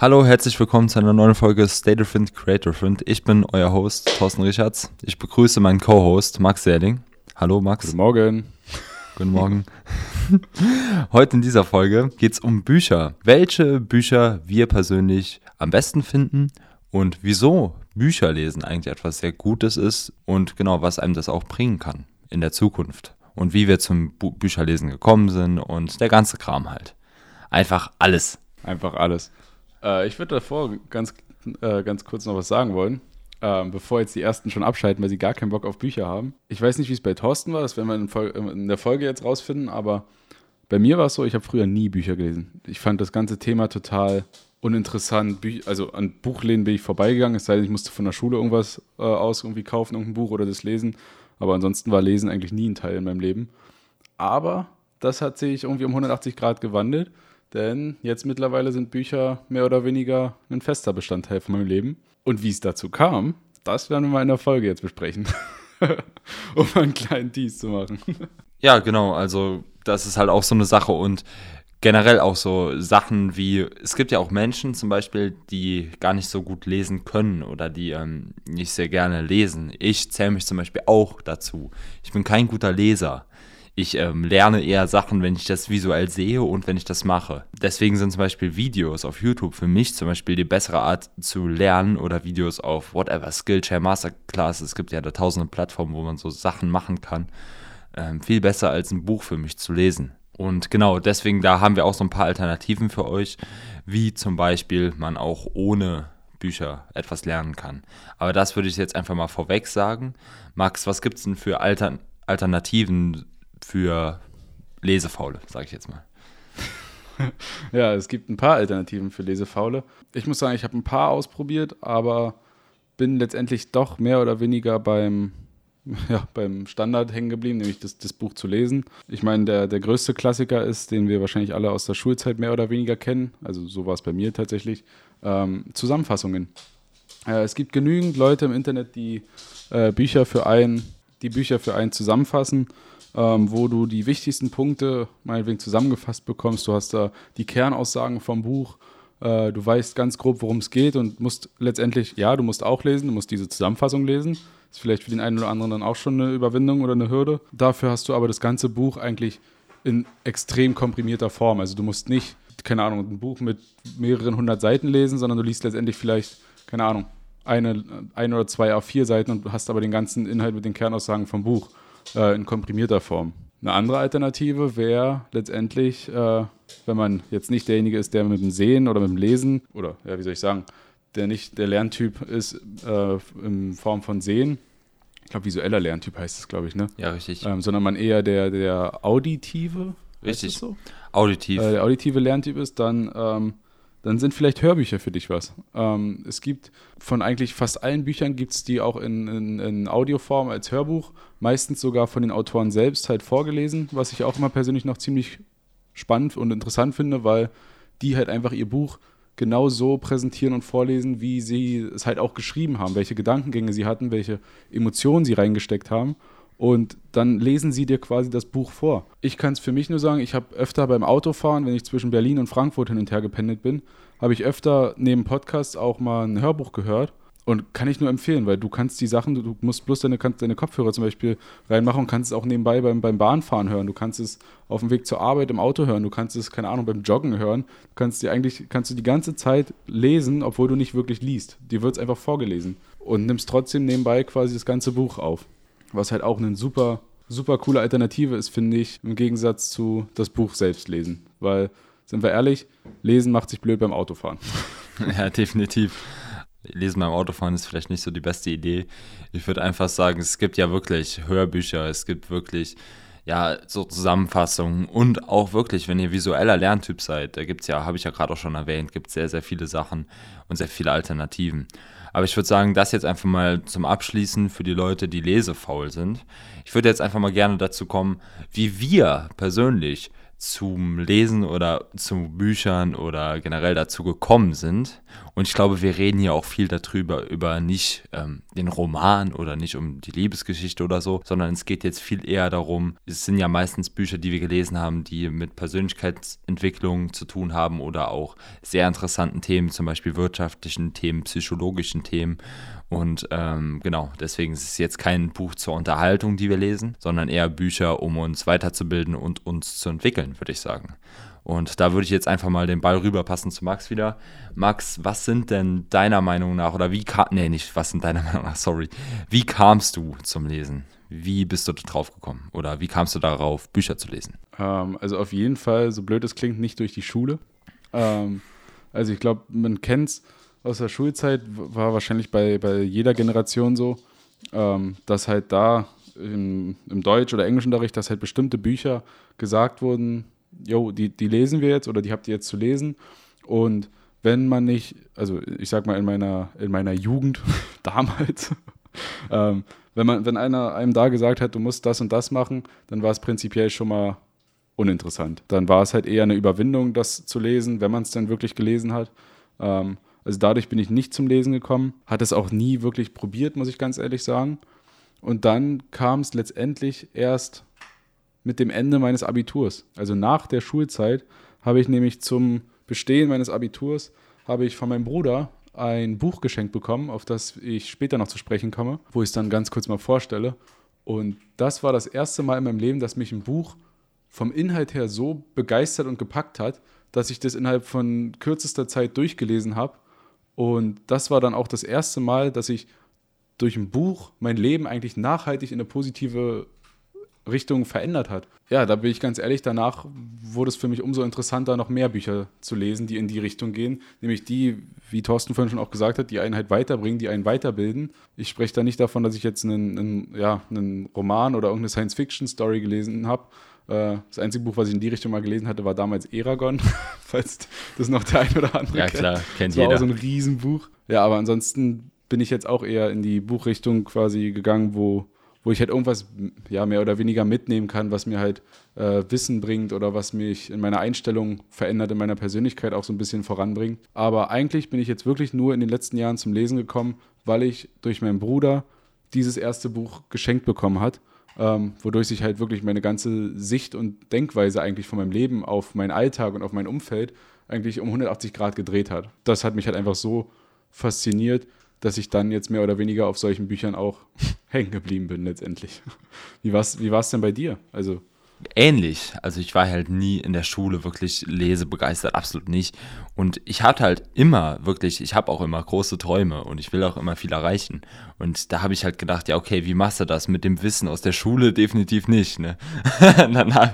Hallo, herzlich willkommen zu einer neuen Folge State of Friend Creator Friend. Ich bin euer Host Thorsten Richards. Ich begrüße meinen Co-Host Max Serling. Hallo Max. Guten Morgen. Guten Morgen. Heute in dieser Folge geht es um Bücher. Welche Bücher wir persönlich am besten finden und wieso Bücher lesen eigentlich etwas sehr Gutes ist und genau, was einem das auch bringen kann in der Zukunft. Und wie wir zum Bu Bücherlesen gekommen sind und der ganze Kram halt. Einfach alles. Einfach alles. Äh, ich würde davor ganz, äh, ganz kurz noch was sagen wollen. Ähm, bevor jetzt die ersten schon abschalten, weil sie gar keinen Bock auf Bücher haben. Ich weiß nicht, wie es bei Thorsten war, das werden wir in, Vol in der Folge jetzt rausfinden, aber bei mir war es so, ich habe früher nie Bücher gelesen. Ich fand das ganze Thema total uninteressant. Bü also an Buchläden bin ich vorbeigegangen, es sei denn, ich musste von der Schule irgendwas äh, aus irgendwie kaufen, irgendein Buch oder das lesen. Aber ansonsten war Lesen eigentlich nie ein Teil in meinem Leben. Aber das hat sich irgendwie um 180 Grad gewandelt. Denn jetzt mittlerweile sind Bücher mehr oder weniger ein fester Bestandteil von meinem Leben. Und wie es dazu kam, das werden wir mal in der Folge jetzt besprechen. um einen kleinen Tease zu machen. Ja, genau. Also, das ist halt auch so eine Sache. Und generell auch so Sachen wie, es gibt ja auch Menschen zum Beispiel, die gar nicht so gut lesen können oder die ähm, nicht sehr gerne lesen. Ich zähle mich zum Beispiel auch dazu. Ich bin kein guter Leser ich ähm, lerne eher Sachen, wenn ich das visuell sehe und wenn ich das mache. Deswegen sind zum Beispiel Videos auf YouTube für mich zum Beispiel die bessere Art zu lernen oder Videos auf whatever, Skillshare, Masterclass. Es gibt ja da tausende Plattformen, wo man so Sachen machen kann. Ähm, viel besser als ein Buch für mich zu lesen. Und genau, deswegen, da haben wir auch so ein paar Alternativen für euch, wie zum Beispiel man auch ohne Bücher etwas lernen kann. Aber das würde ich jetzt einfach mal vorweg sagen. Max, was gibt es denn für Altern Alternativen für Lesefaule, sage ich jetzt mal. ja, es gibt ein paar Alternativen für Lesefaule. Ich muss sagen, ich habe ein paar ausprobiert, aber bin letztendlich doch mehr oder weniger beim, ja, beim Standard hängen geblieben, nämlich das, das Buch zu lesen. Ich meine, der, der größte Klassiker ist, den wir wahrscheinlich alle aus der Schulzeit mehr oder weniger kennen, also so war es bei mir tatsächlich, ähm, Zusammenfassungen. Äh, es gibt genügend Leute im Internet, die äh, Bücher für einen, die Bücher für einen zusammenfassen ähm, wo du die wichtigsten Punkte meinetwegen zusammengefasst bekommst. Du hast da die Kernaussagen vom Buch. Äh, du weißt ganz grob, worum es geht und musst letztendlich, ja, du musst auch lesen, du musst diese Zusammenfassung lesen. Ist vielleicht für den einen oder anderen dann auch schon eine Überwindung oder eine Hürde. Dafür hast du aber das ganze Buch eigentlich in extrem komprimierter Form. Also du musst nicht, keine Ahnung, ein Buch mit mehreren hundert Seiten lesen, sondern du liest letztendlich vielleicht, keine Ahnung, eine, ein oder zwei A4-Seiten und hast aber den ganzen Inhalt mit den Kernaussagen vom Buch äh, in komprimierter Form. Eine andere Alternative wäre letztendlich, äh, wenn man jetzt nicht derjenige ist, der mit dem Sehen oder mit dem Lesen oder ja, wie soll ich sagen, der nicht der Lerntyp ist äh, in Form von Sehen. Ich glaube, visueller Lerntyp heißt es, glaube ich, ne? Ja, richtig. Ähm, sondern man eher der, der auditive, richtig. So? Auditiv. Äh, der auditive Lerntyp ist, dann ähm, dann sind vielleicht Hörbücher für dich was. Ähm, es gibt von eigentlich fast allen Büchern gibt es die auch in, in, in, Audioform als Hörbuch, meistens sogar von den Autoren selbst halt vorgelesen, was ich auch immer persönlich noch ziemlich spannend und interessant finde, weil die halt einfach ihr Buch genau so präsentieren und vorlesen, wie sie es halt auch geschrieben haben, welche Gedankengänge sie hatten, welche Emotionen sie reingesteckt haben und dann lesen sie dir quasi das Buch vor. Ich kann es für mich nur sagen, ich habe öfter beim Autofahren, wenn ich zwischen Berlin und Frankfurt hin und her gependelt bin, habe ich öfter neben Podcasts auch mal ein Hörbuch gehört. Und kann ich nur empfehlen, weil du kannst die Sachen, du, musst bloß deine, deine Kopfhörer zum Beispiel reinmachen und kannst es auch nebenbei beim, beim Bahnfahren hören. Du kannst es auf dem Weg zur Arbeit im Auto hören. Du kannst es, keine Ahnung, beim Joggen hören. Du kannst dir eigentlich, kannst du die ganze Zeit lesen, obwohl du nicht wirklich liest. Dir wird es einfach vorgelesen. Und nimmst trotzdem nebenbei quasi das ganze Buch auf. Was halt auch eine super, super coole Alternative ist, finde ich, im Gegensatz zu das Buch selbst lesen. Weil, sind wir ehrlich, lesen macht sich blöd beim Autofahren. ja, definitiv. Lesen beim Autofahren ist vielleicht nicht so die beste Idee. Ich würde einfach sagen, es gibt ja wirklich Hörbücher, es gibt wirklich ja, so Zusammenfassungen und auch wirklich, wenn ihr visueller Lerntyp seid, da gibt es ja, habe ich ja gerade auch schon erwähnt, gibt es sehr, sehr viele Sachen und sehr viele Alternativen. Aber ich würde sagen, das jetzt einfach mal zum Abschließen für die Leute, die lesefaul sind. Ich würde jetzt einfach mal gerne dazu kommen, wie wir persönlich zum Lesen oder zu Büchern oder generell dazu gekommen sind. Und ich glaube, wir reden hier auch viel darüber, über nicht ähm, den Roman oder nicht um die Liebesgeschichte oder so, sondern es geht jetzt viel eher darum, es sind ja meistens Bücher, die wir gelesen haben, die mit Persönlichkeitsentwicklung zu tun haben oder auch sehr interessanten Themen, zum Beispiel wirtschaftlichen Themen, psychologischen Themen. Und ähm, genau, deswegen ist es jetzt kein Buch zur Unterhaltung, die wir lesen, sondern eher Bücher, um uns weiterzubilden und uns zu entwickeln, würde ich sagen. Und da würde ich jetzt einfach mal den Ball rüberpassen zu Max wieder. Max, was sind denn deiner Meinung nach, oder wie kam, nee, nicht, was sind deiner Meinung nach, sorry, wie kamst du zum Lesen? Wie bist du drauf gekommen? Oder wie kamst du darauf, Bücher zu lesen? Ähm, also auf jeden Fall, so blöd es klingt, nicht durch die Schule. Ähm, also ich glaube, man kennt es, aus der Schulzeit war wahrscheinlich bei, bei jeder Generation so, ähm, dass halt da im, im Deutsch- oder Englischunterricht, dass halt bestimmte Bücher gesagt wurden, jo, die, die lesen wir jetzt oder die habt ihr jetzt zu lesen. Und wenn man nicht, also ich sag mal in meiner, in meiner Jugend damals, ähm, wenn man, wenn einer einem da gesagt hat, du musst das und das machen, dann war es prinzipiell schon mal uninteressant. Dann war es halt eher eine Überwindung, das zu lesen, wenn man es dann wirklich gelesen hat. Ähm, also dadurch bin ich nicht zum Lesen gekommen, hatte es auch nie wirklich probiert, muss ich ganz ehrlich sagen. Und dann kam es letztendlich erst mit dem Ende meines Abiturs. Also nach der Schulzeit habe ich nämlich zum Bestehen meines Abiturs habe ich von meinem Bruder ein Buch geschenkt bekommen, auf das ich später noch zu sprechen komme, wo ich es dann ganz kurz mal vorstelle. Und das war das erste Mal in meinem Leben, dass mich ein Buch vom Inhalt her so begeistert und gepackt hat, dass ich das innerhalb von kürzester Zeit durchgelesen habe und das war dann auch das erste Mal, dass ich durch ein Buch mein Leben eigentlich nachhaltig in eine positive Richtung verändert hat. Ja, da bin ich ganz ehrlich, danach wurde es für mich umso interessanter, noch mehr Bücher zu lesen, die in die Richtung gehen. Nämlich die, wie Thorsten vorhin schon auch gesagt hat, die einen halt weiterbringen, die einen weiterbilden. Ich spreche da nicht davon, dass ich jetzt einen, einen ja, einen Roman oder irgendeine Science-Fiction-Story gelesen habe, das einzige Buch, was ich in die Richtung mal gelesen hatte, war damals Eragon, falls das noch der ein oder andere Ja, klar, kennt das war jeder. auch so ein Riesenbuch. Ja, aber ansonsten bin ich jetzt auch eher in die Buchrichtung quasi gegangen, wo, wo ich halt irgendwas ja, mehr oder weniger mitnehmen kann, was mir halt äh, Wissen bringt oder was mich in meiner Einstellung verändert, in meiner Persönlichkeit auch so ein bisschen voranbringt. Aber eigentlich bin ich jetzt wirklich nur in den letzten Jahren zum Lesen gekommen, weil ich durch meinen Bruder dieses erste Buch geschenkt bekommen hat ähm, wodurch sich halt wirklich meine ganze Sicht und Denkweise eigentlich von meinem Leben auf meinen Alltag und auf mein Umfeld eigentlich um 180 Grad gedreht hat. Das hat mich halt einfach so fasziniert, dass ich dann jetzt mehr oder weniger auf solchen Büchern auch hängen geblieben bin letztendlich. Wie war es wie denn bei dir? Also ähnlich. Also ich war halt nie in der Schule wirklich lesebegeistert, absolut nicht. Und ich hatte halt immer wirklich, ich habe auch immer große Träume und ich will auch immer viel erreichen. Und da habe ich halt gedacht, ja okay, wie machst du das mit dem Wissen aus der Schule? Definitiv nicht. Ne? dann habe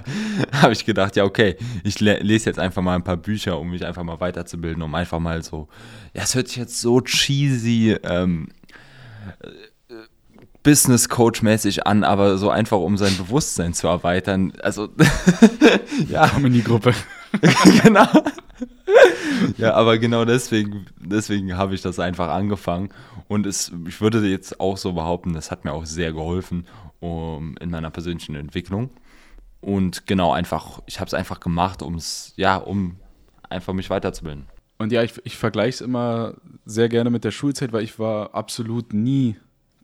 hab ich gedacht, ja okay, ich lese jetzt einfach mal ein paar Bücher, um mich einfach mal weiterzubilden, um einfach mal so, ja es hört sich jetzt so cheesy. Ähm, Business Coach mäßig an, aber so einfach um sein Bewusstsein zu erweitern. Also ja, komm in die Gruppe. genau. ja, aber genau deswegen, deswegen habe ich das einfach angefangen und es, ich würde jetzt auch so behaupten, das hat mir auch sehr geholfen um, in meiner persönlichen Entwicklung. Und genau einfach, ich habe es einfach gemacht, ums, ja, um einfach mich weiterzubilden. Und ja, ich, ich vergleiche es immer sehr gerne mit der Schulzeit, weil ich war absolut nie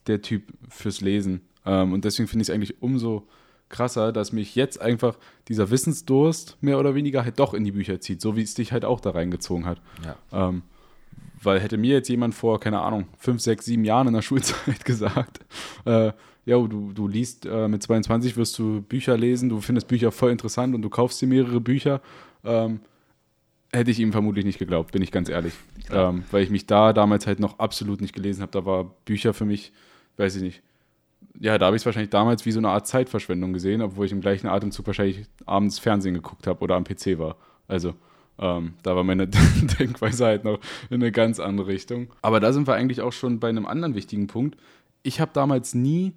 der Typ fürs Lesen. Ähm, und deswegen finde ich es eigentlich umso krasser, dass mich jetzt einfach dieser Wissensdurst mehr oder weniger halt doch in die Bücher zieht, so wie es dich halt auch da reingezogen hat. Ja. Ähm, weil hätte mir jetzt jemand vor, keine Ahnung, fünf, sechs, sieben Jahren in der Schulzeit gesagt, äh, ja, du, du liest äh, mit 22 wirst du Bücher lesen, du findest Bücher voll interessant und du kaufst dir mehrere Bücher, ähm, hätte ich ihm vermutlich nicht geglaubt, bin ich ganz ehrlich. Ähm, weil ich mich da damals halt noch absolut nicht gelesen habe. Da war Bücher für mich weiß ich nicht. Ja, da habe ich es wahrscheinlich damals wie so eine Art Zeitverschwendung gesehen, obwohl ich im gleichen Atemzug wahrscheinlich abends Fernsehen geguckt habe oder am PC war. Also ähm, da war meine Denkweise halt noch in eine ganz andere Richtung. Aber da sind wir eigentlich auch schon bei einem anderen wichtigen Punkt. Ich habe damals nie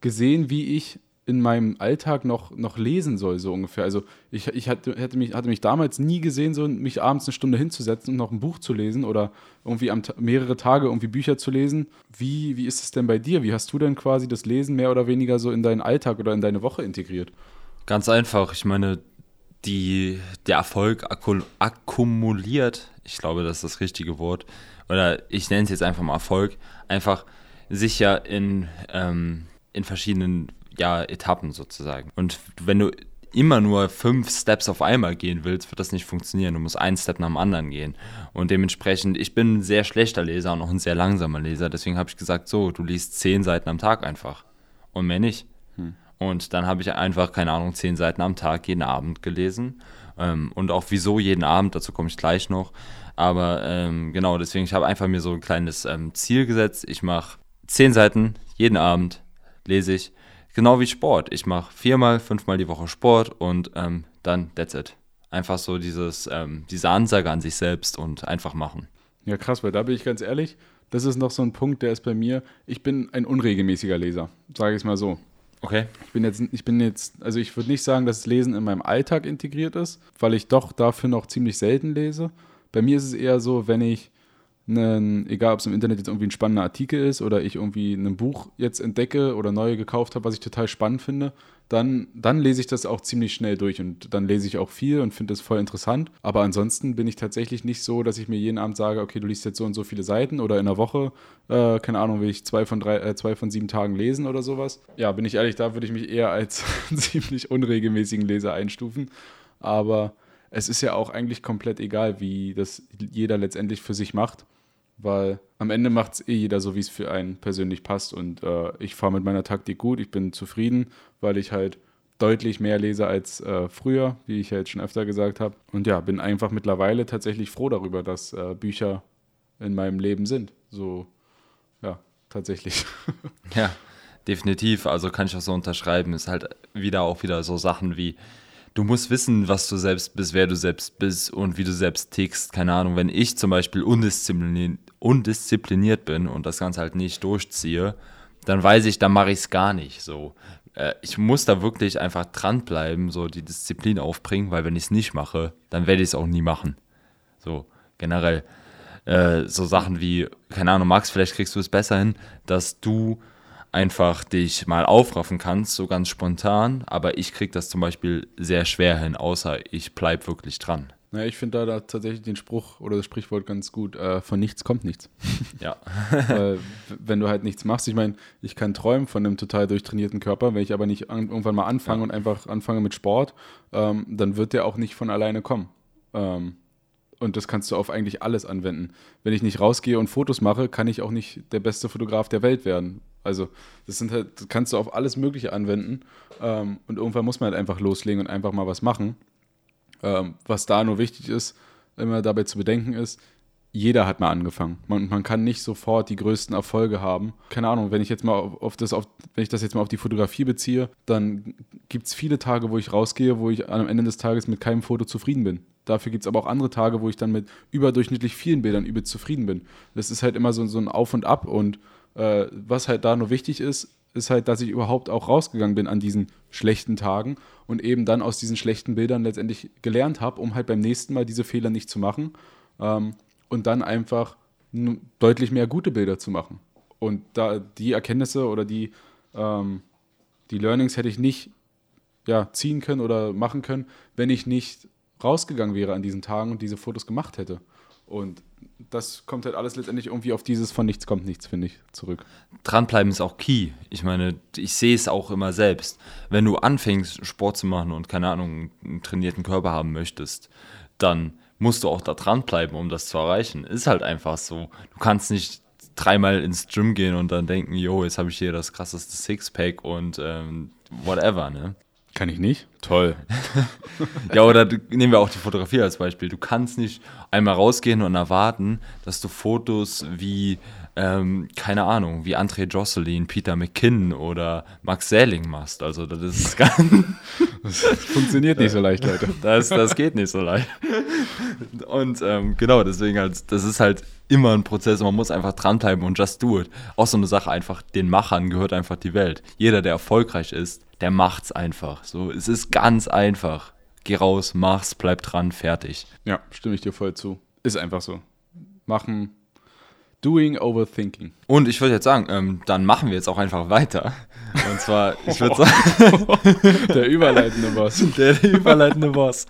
gesehen, wie ich in meinem Alltag noch, noch lesen soll, so ungefähr. Also ich, ich hatte, hätte mich, hatte mich damals nie gesehen, so mich abends eine Stunde hinzusetzen und noch ein Buch zu lesen oder irgendwie am, mehrere Tage irgendwie Bücher zu lesen. Wie, wie ist es denn bei dir? Wie hast du denn quasi das Lesen mehr oder weniger so in deinen Alltag oder in deine Woche integriert? Ganz einfach. Ich meine, die, der Erfolg akkumuliert, ich glaube, das ist das richtige Wort, oder ich nenne es jetzt einfach mal Erfolg, einfach sich ja in, ähm, in verschiedenen ja, Etappen sozusagen. Und wenn du immer nur fünf Steps auf einmal gehen willst, wird das nicht funktionieren. Du musst einen Step nach dem anderen gehen. Und dementsprechend, ich bin ein sehr schlechter Leser und auch ein sehr langsamer Leser. Deswegen habe ich gesagt, so, du liest zehn Seiten am Tag einfach. Und mehr nicht. Hm. Und dann habe ich einfach, keine Ahnung, zehn Seiten am Tag jeden Abend gelesen. Ähm, und auch wieso jeden Abend, dazu komme ich gleich noch. Aber ähm, genau, deswegen, ich habe einfach mir so ein kleines ähm, Ziel gesetzt. Ich mache zehn Seiten jeden Abend, lese ich Genau wie Sport. Ich mache viermal, fünfmal die Woche Sport und ähm, dann that's it. Einfach so dieses, ähm, diese Ansage an sich selbst und einfach machen. Ja, krass, weil da bin ich ganz ehrlich, das ist noch so ein Punkt, der ist bei mir, ich bin ein unregelmäßiger Leser, sage ich es mal so. Okay. Ich bin jetzt, ich bin jetzt, also ich würde nicht sagen, dass das Lesen in meinem Alltag integriert ist, weil ich doch dafür noch ziemlich selten lese. Bei mir ist es eher so, wenn ich einen, egal ob es im Internet jetzt irgendwie ein spannender Artikel ist oder ich irgendwie ein Buch jetzt entdecke oder neu gekauft habe, was ich total spannend finde, dann, dann lese ich das auch ziemlich schnell durch und dann lese ich auch viel und finde das voll interessant. Aber ansonsten bin ich tatsächlich nicht so, dass ich mir jeden Abend sage, okay, du liest jetzt so und so viele Seiten oder in der Woche, äh, keine Ahnung, will ich zwei von, drei, äh, zwei von sieben Tagen lesen oder sowas. Ja, bin ich ehrlich, da würde ich mich eher als ziemlich unregelmäßigen Leser einstufen. Aber es ist ja auch eigentlich komplett egal, wie das jeder letztendlich für sich macht weil am Ende macht es eh jeder so, wie es für einen persönlich passt. Und äh, ich fahre mit meiner Taktik gut, ich bin zufrieden, weil ich halt deutlich mehr lese als äh, früher, wie ich ja jetzt schon öfter gesagt habe. Und ja, bin einfach mittlerweile tatsächlich froh darüber, dass äh, Bücher in meinem Leben sind. So, ja, tatsächlich. ja, definitiv. Also kann ich auch so unterschreiben. Ist halt wieder auch wieder so Sachen wie du musst wissen, was du selbst bist, wer du selbst bist und wie du selbst tickst. Keine Ahnung, wenn ich zum Beispiel undiszipliniert, undiszipliniert bin und das Ganze halt nicht durchziehe, dann weiß ich, dann mache ich es gar nicht. So, äh, ich muss da wirklich einfach dranbleiben, so die Disziplin aufbringen, weil wenn ich es nicht mache, dann werde ich es auch nie machen. So, generell. Äh, so Sachen wie, keine Ahnung, Max, vielleicht kriegst du es besser hin, dass du einfach dich mal aufraffen kannst, so ganz spontan. Aber ich kriege das zum Beispiel sehr schwer hin, außer ich bleibe wirklich dran. Ja, ich finde da, da, tatsächlich den Spruch oder das Sprichwort ganz gut. Äh, von nichts kommt nichts. Ja. äh, wenn du halt nichts machst, ich meine, ich kann träumen von einem total durchtrainierten Körper, wenn ich aber nicht an, irgendwann mal anfange ja. und einfach anfange mit Sport, ähm, dann wird der auch nicht von alleine kommen. Ähm, und das kannst du auf eigentlich alles anwenden. Wenn ich nicht rausgehe und Fotos mache, kann ich auch nicht der beste Fotograf der Welt werden. Also, das sind halt, das kannst du auf alles Mögliche anwenden. Ähm, und irgendwann muss man halt einfach loslegen und einfach mal was machen. Ähm, was da nur wichtig ist, immer dabei zu bedenken ist, jeder hat mal angefangen. Man, man kann nicht sofort die größten Erfolge haben. Keine Ahnung, wenn ich jetzt mal auf, auf das, auf, wenn ich das jetzt mal auf die Fotografie beziehe, dann gibt es viele Tage, wo ich rausgehe, wo ich am Ende des Tages mit keinem Foto zufrieden bin. Dafür gibt es aber auch andere Tage, wo ich dann mit überdurchschnittlich vielen Bildern übel zufrieden bin. Das ist halt immer so, so ein Auf und Ab und äh, was halt da nur wichtig ist, ist halt, dass ich überhaupt auch rausgegangen bin an diesen schlechten Tagen und eben dann aus diesen schlechten Bildern letztendlich gelernt habe, um halt beim nächsten Mal diese Fehler nicht zu machen ähm, und dann einfach deutlich mehr gute Bilder zu machen. Und da die Erkenntnisse oder die, ähm, die Learnings hätte ich nicht ja, ziehen können oder machen können, wenn ich nicht rausgegangen wäre an diesen Tagen und diese Fotos gemacht hätte. Und das kommt halt alles letztendlich irgendwie auf dieses von nichts kommt nichts, finde ich, zurück. Dranbleiben ist auch key. Ich meine, ich sehe es auch immer selbst. Wenn du anfängst, Sport zu machen und keine Ahnung, einen trainierten Körper haben möchtest, dann musst du auch da dranbleiben, um das zu erreichen. Ist halt einfach so. Du kannst nicht dreimal ins Gym gehen und dann denken, jo, jetzt habe ich hier das krasseste Sixpack und ähm, whatever, ne? Kann ich nicht? Toll. ja, oder nehmen wir auch die Fotografie als Beispiel. Du kannst nicht einmal rausgehen und erwarten, dass du Fotos wie, ähm, keine Ahnung, wie André Josselin, Peter McKinnon oder Max Säling machst. Also das ist ganz. das funktioniert nicht so leicht, Leute. Das, das geht nicht so leicht. Und ähm, genau, deswegen halt, das ist halt immer ein Prozess. Man muss einfach dranbleiben und just do it. Auch so eine Sache einfach, den Machern gehört einfach die Welt. Jeder, der erfolgreich ist, der macht's einfach. So, es ist ganz einfach. Geh raus, mach's, bleib dran, fertig. Ja, stimme ich dir voll zu. Ist einfach so. Machen, doing overthinking. Und ich würde jetzt sagen, ähm, dann machen wir jetzt auch einfach weiter. Und zwar, ich würde sagen. der überleitende Boss. Der, der überleitende Boss.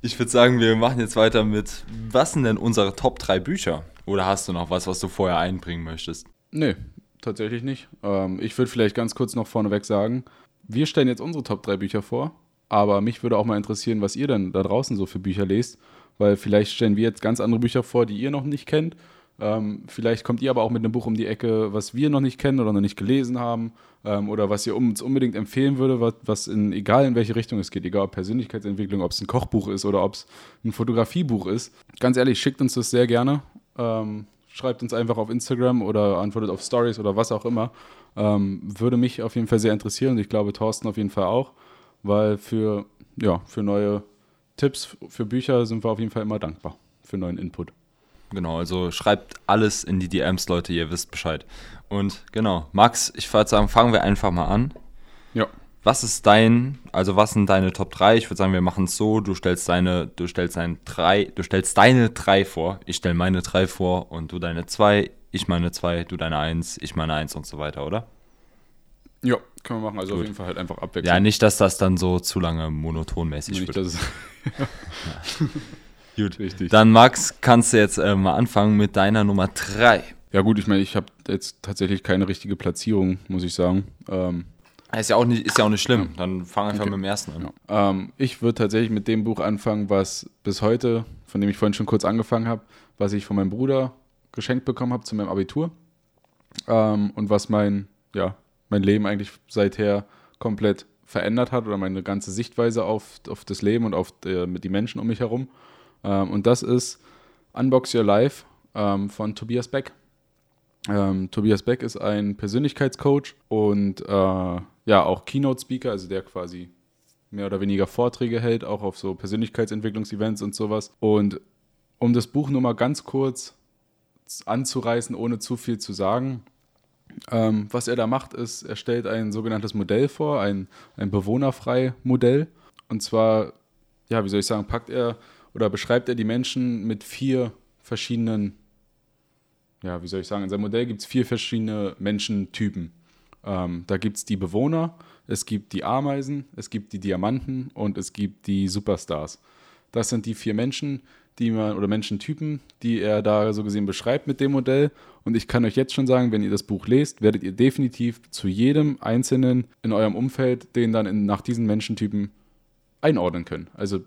ich würde sagen, wir machen jetzt weiter mit, was sind denn unsere Top 3 Bücher? Oder hast du noch was, was du vorher einbringen möchtest? Nee, tatsächlich nicht. Ähm, ich würde vielleicht ganz kurz noch vorneweg sagen, wir stellen jetzt unsere Top 3 Bücher vor, aber mich würde auch mal interessieren, was ihr denn da draußen so für Bücher lest, weil vielleicht stellen wir jetzt ganz andere Bücher vor, die ihr noch nicht kennt. Ähm, vielleicht kommt ihr aber auch mit einem Buch um die Ecke, was wir noch nicht kennen oder noch nicht gelesen haben ähm, oder was ihr uns unbedingt empfehlen würde, was, was, in, egal in welche Richtung es geht, egal ob Persönlichkeitsentwicklung, ob es ein Kochbuch ist oder ob es ein Fotografiebuch ist. Ganz ehrlich, schickt uns das sehr gerne. Ähm, schreibt uns einfach auf Instagram oder antwortet auf Stories oder was auch immer. Ähm, würde mich auf jeden Fall sehr interessieren und ich glaube Thorsten auf jeden Fall auch, weil für, ja, für neue Tipps, für Bücher sind wir auf jeden Fall immer dankbar für neuen Input. Genau, also schreibt alles in die DMs, Leute, ihr wisst Bescheid. Und genau, Max, ich würde sagen, fangen wir einfach mal an. Ja. Was ist dein, also was sind deine Top 3? Ich würde sagen, wir machen es so, du stellst deine, du stellst deine drei, du stellst deine drei vor, ich stelle meine drei vor und du deine zwei, ich meine zwei, du deine eins, ich meine eins und so weiter, oder? Ja, können wir machen. Also Gut. auf jeden Fall halt einfach abwechseln. Ja, nicht, dass das dann so zu lange monotonmäßig nicht, wird. ja. Gut, richtig. Dann Max, kannst du jetzt äh, mal anfangen mit deiner Nummer drei. Ja gut, ich meine, ich habe jetzt tatsächlich keine richtige Platzierung, muss ich sagen. Ähm, ist ja auch nicht, ist ja auch nicht schlimm. Dann fang einfach okay. mit dem ersten an. Ja. Ähm, ich würde tatsächlich mit dem Buch anfangen, was bis heute, von dem ich vorhin schon kurz angefangen habe, was ich von meinem Bruder geschenkt bekommen habe zu meinem Abitur. Ähm, und was mein, ja, mein Leben eigentlich seither komplett verändert hat oder meine ganze Sichtweise auf, auf das Leben und auf die, die Menschen um mich herum. Ähm, und das ist Unbox Your Life ähm, von Tobias Beck. Ähm, Tobias Beck ist ein Persönlichkeitscoach und äh, ja auch Keynote-Speaker, also der quasi mehr oder weniger Vorträge hält, auch auf so Persönlichkeitsentwicklungsevents und sowas. Und um das Buch nur mal ganz kurz anzureißen, ohne zu viel zu sagen, ähm, was er da macht, ist, er stellt ein sogenanntes Modell vor, ein, ein bewohnerfrei Modell. Und zwar, ja, wie soll ich sagen, packt er oder beschreibt er die Menschen mit vier verschiedenen, ja, wie soll ich sagen, in seinem Modell gibt es vier verschiedene Menschentypen. Ähm, da gibt es die Bewohner, es gibt die Ameisen, es gibt die Diamanten und es gibt die Superstars. Das sind die vier Menschen, die man oder Menschentypen, die er da so gesehen beschreibt mit dem Modell. Und ich kann euch jetzt schon sagen, wenn ihr das Buch lest, werdet ihr definitiv zu jedem einzelnen in eurem Umfeld den dann in, nach diesen Menschentypen einordnen können. Also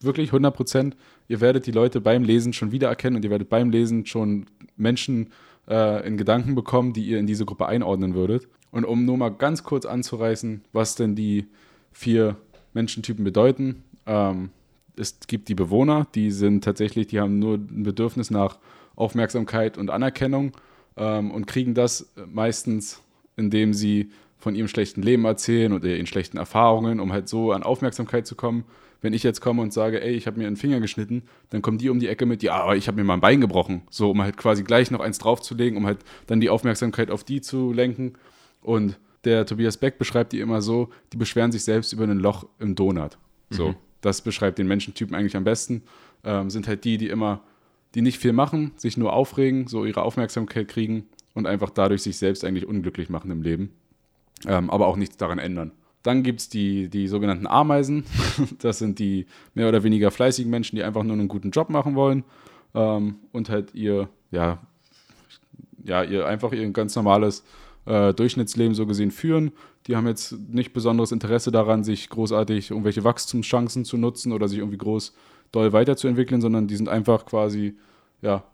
wirklich 100 Prozent. Ihr werdet die Leute beim Lesen schon wiedererkennen und ihr werdet beim Lesen schon Menschen äh, in Gedanken bekommen, die ihr in diese Gruppe einordnen würdet. Und um nur mal ganz kurz anzureißen, was denn die vier Menschentypen bedeuten. Ähm, es gibt die Bewohner, die sind tatsächlich, die haben nur ein Bedürfnis nach Aufmerksamkeit und Anerkennung ähm, und kriegen das meistens, indem sie von ihrem schlechten Leben erzählen oder ihren schlechten Erfahrungen, um halt so an Aufmerksamkeit zu kommen wenn ich jetzt komme und sage, ey, ich habe mir einen Finger geschnitten, dann kommen die um die Ecke mit, ja, aber ich habe mir mal ein Bein gebrochen. So, um halt quasi gleich noch eins draufzulegen, um halt dann die Aufmerksamkeit auf die zu lenken. Und der Tobias Beck beschreibt die immer so, die beschweren sich selbst über ein Loch im Donut. So, mhm. Das beschreibt den Menschentypen eigentlich am besten. Ähm, sind halt die, die immer, die nicht viel machen, sich nur aufregen, so ihre Aufmerksamkeit kriegen und einfach dadurch sich selbst eigentlich unglücklich machen im Leben. Ähm, aber auch nichts daran ändern. Dann gibt es die, die sogenannten Ameisen. Das sind die mehr oder weniger fleißigen Menschen, die einfach nur einen guten Job machen wollen ähm, und halt ihr, ja, ja, ihr einfach ihr ganz normales äh, Durchschnittsleben so gesehen führen. Die haben jetzt nicht besonderes Interesse daran, sich großartig irgendwelche Wachstumschancen zu nutzen oder sich irgendwie groß doll weiterzuentwickeln, sondern die sind einfach quasi, ja,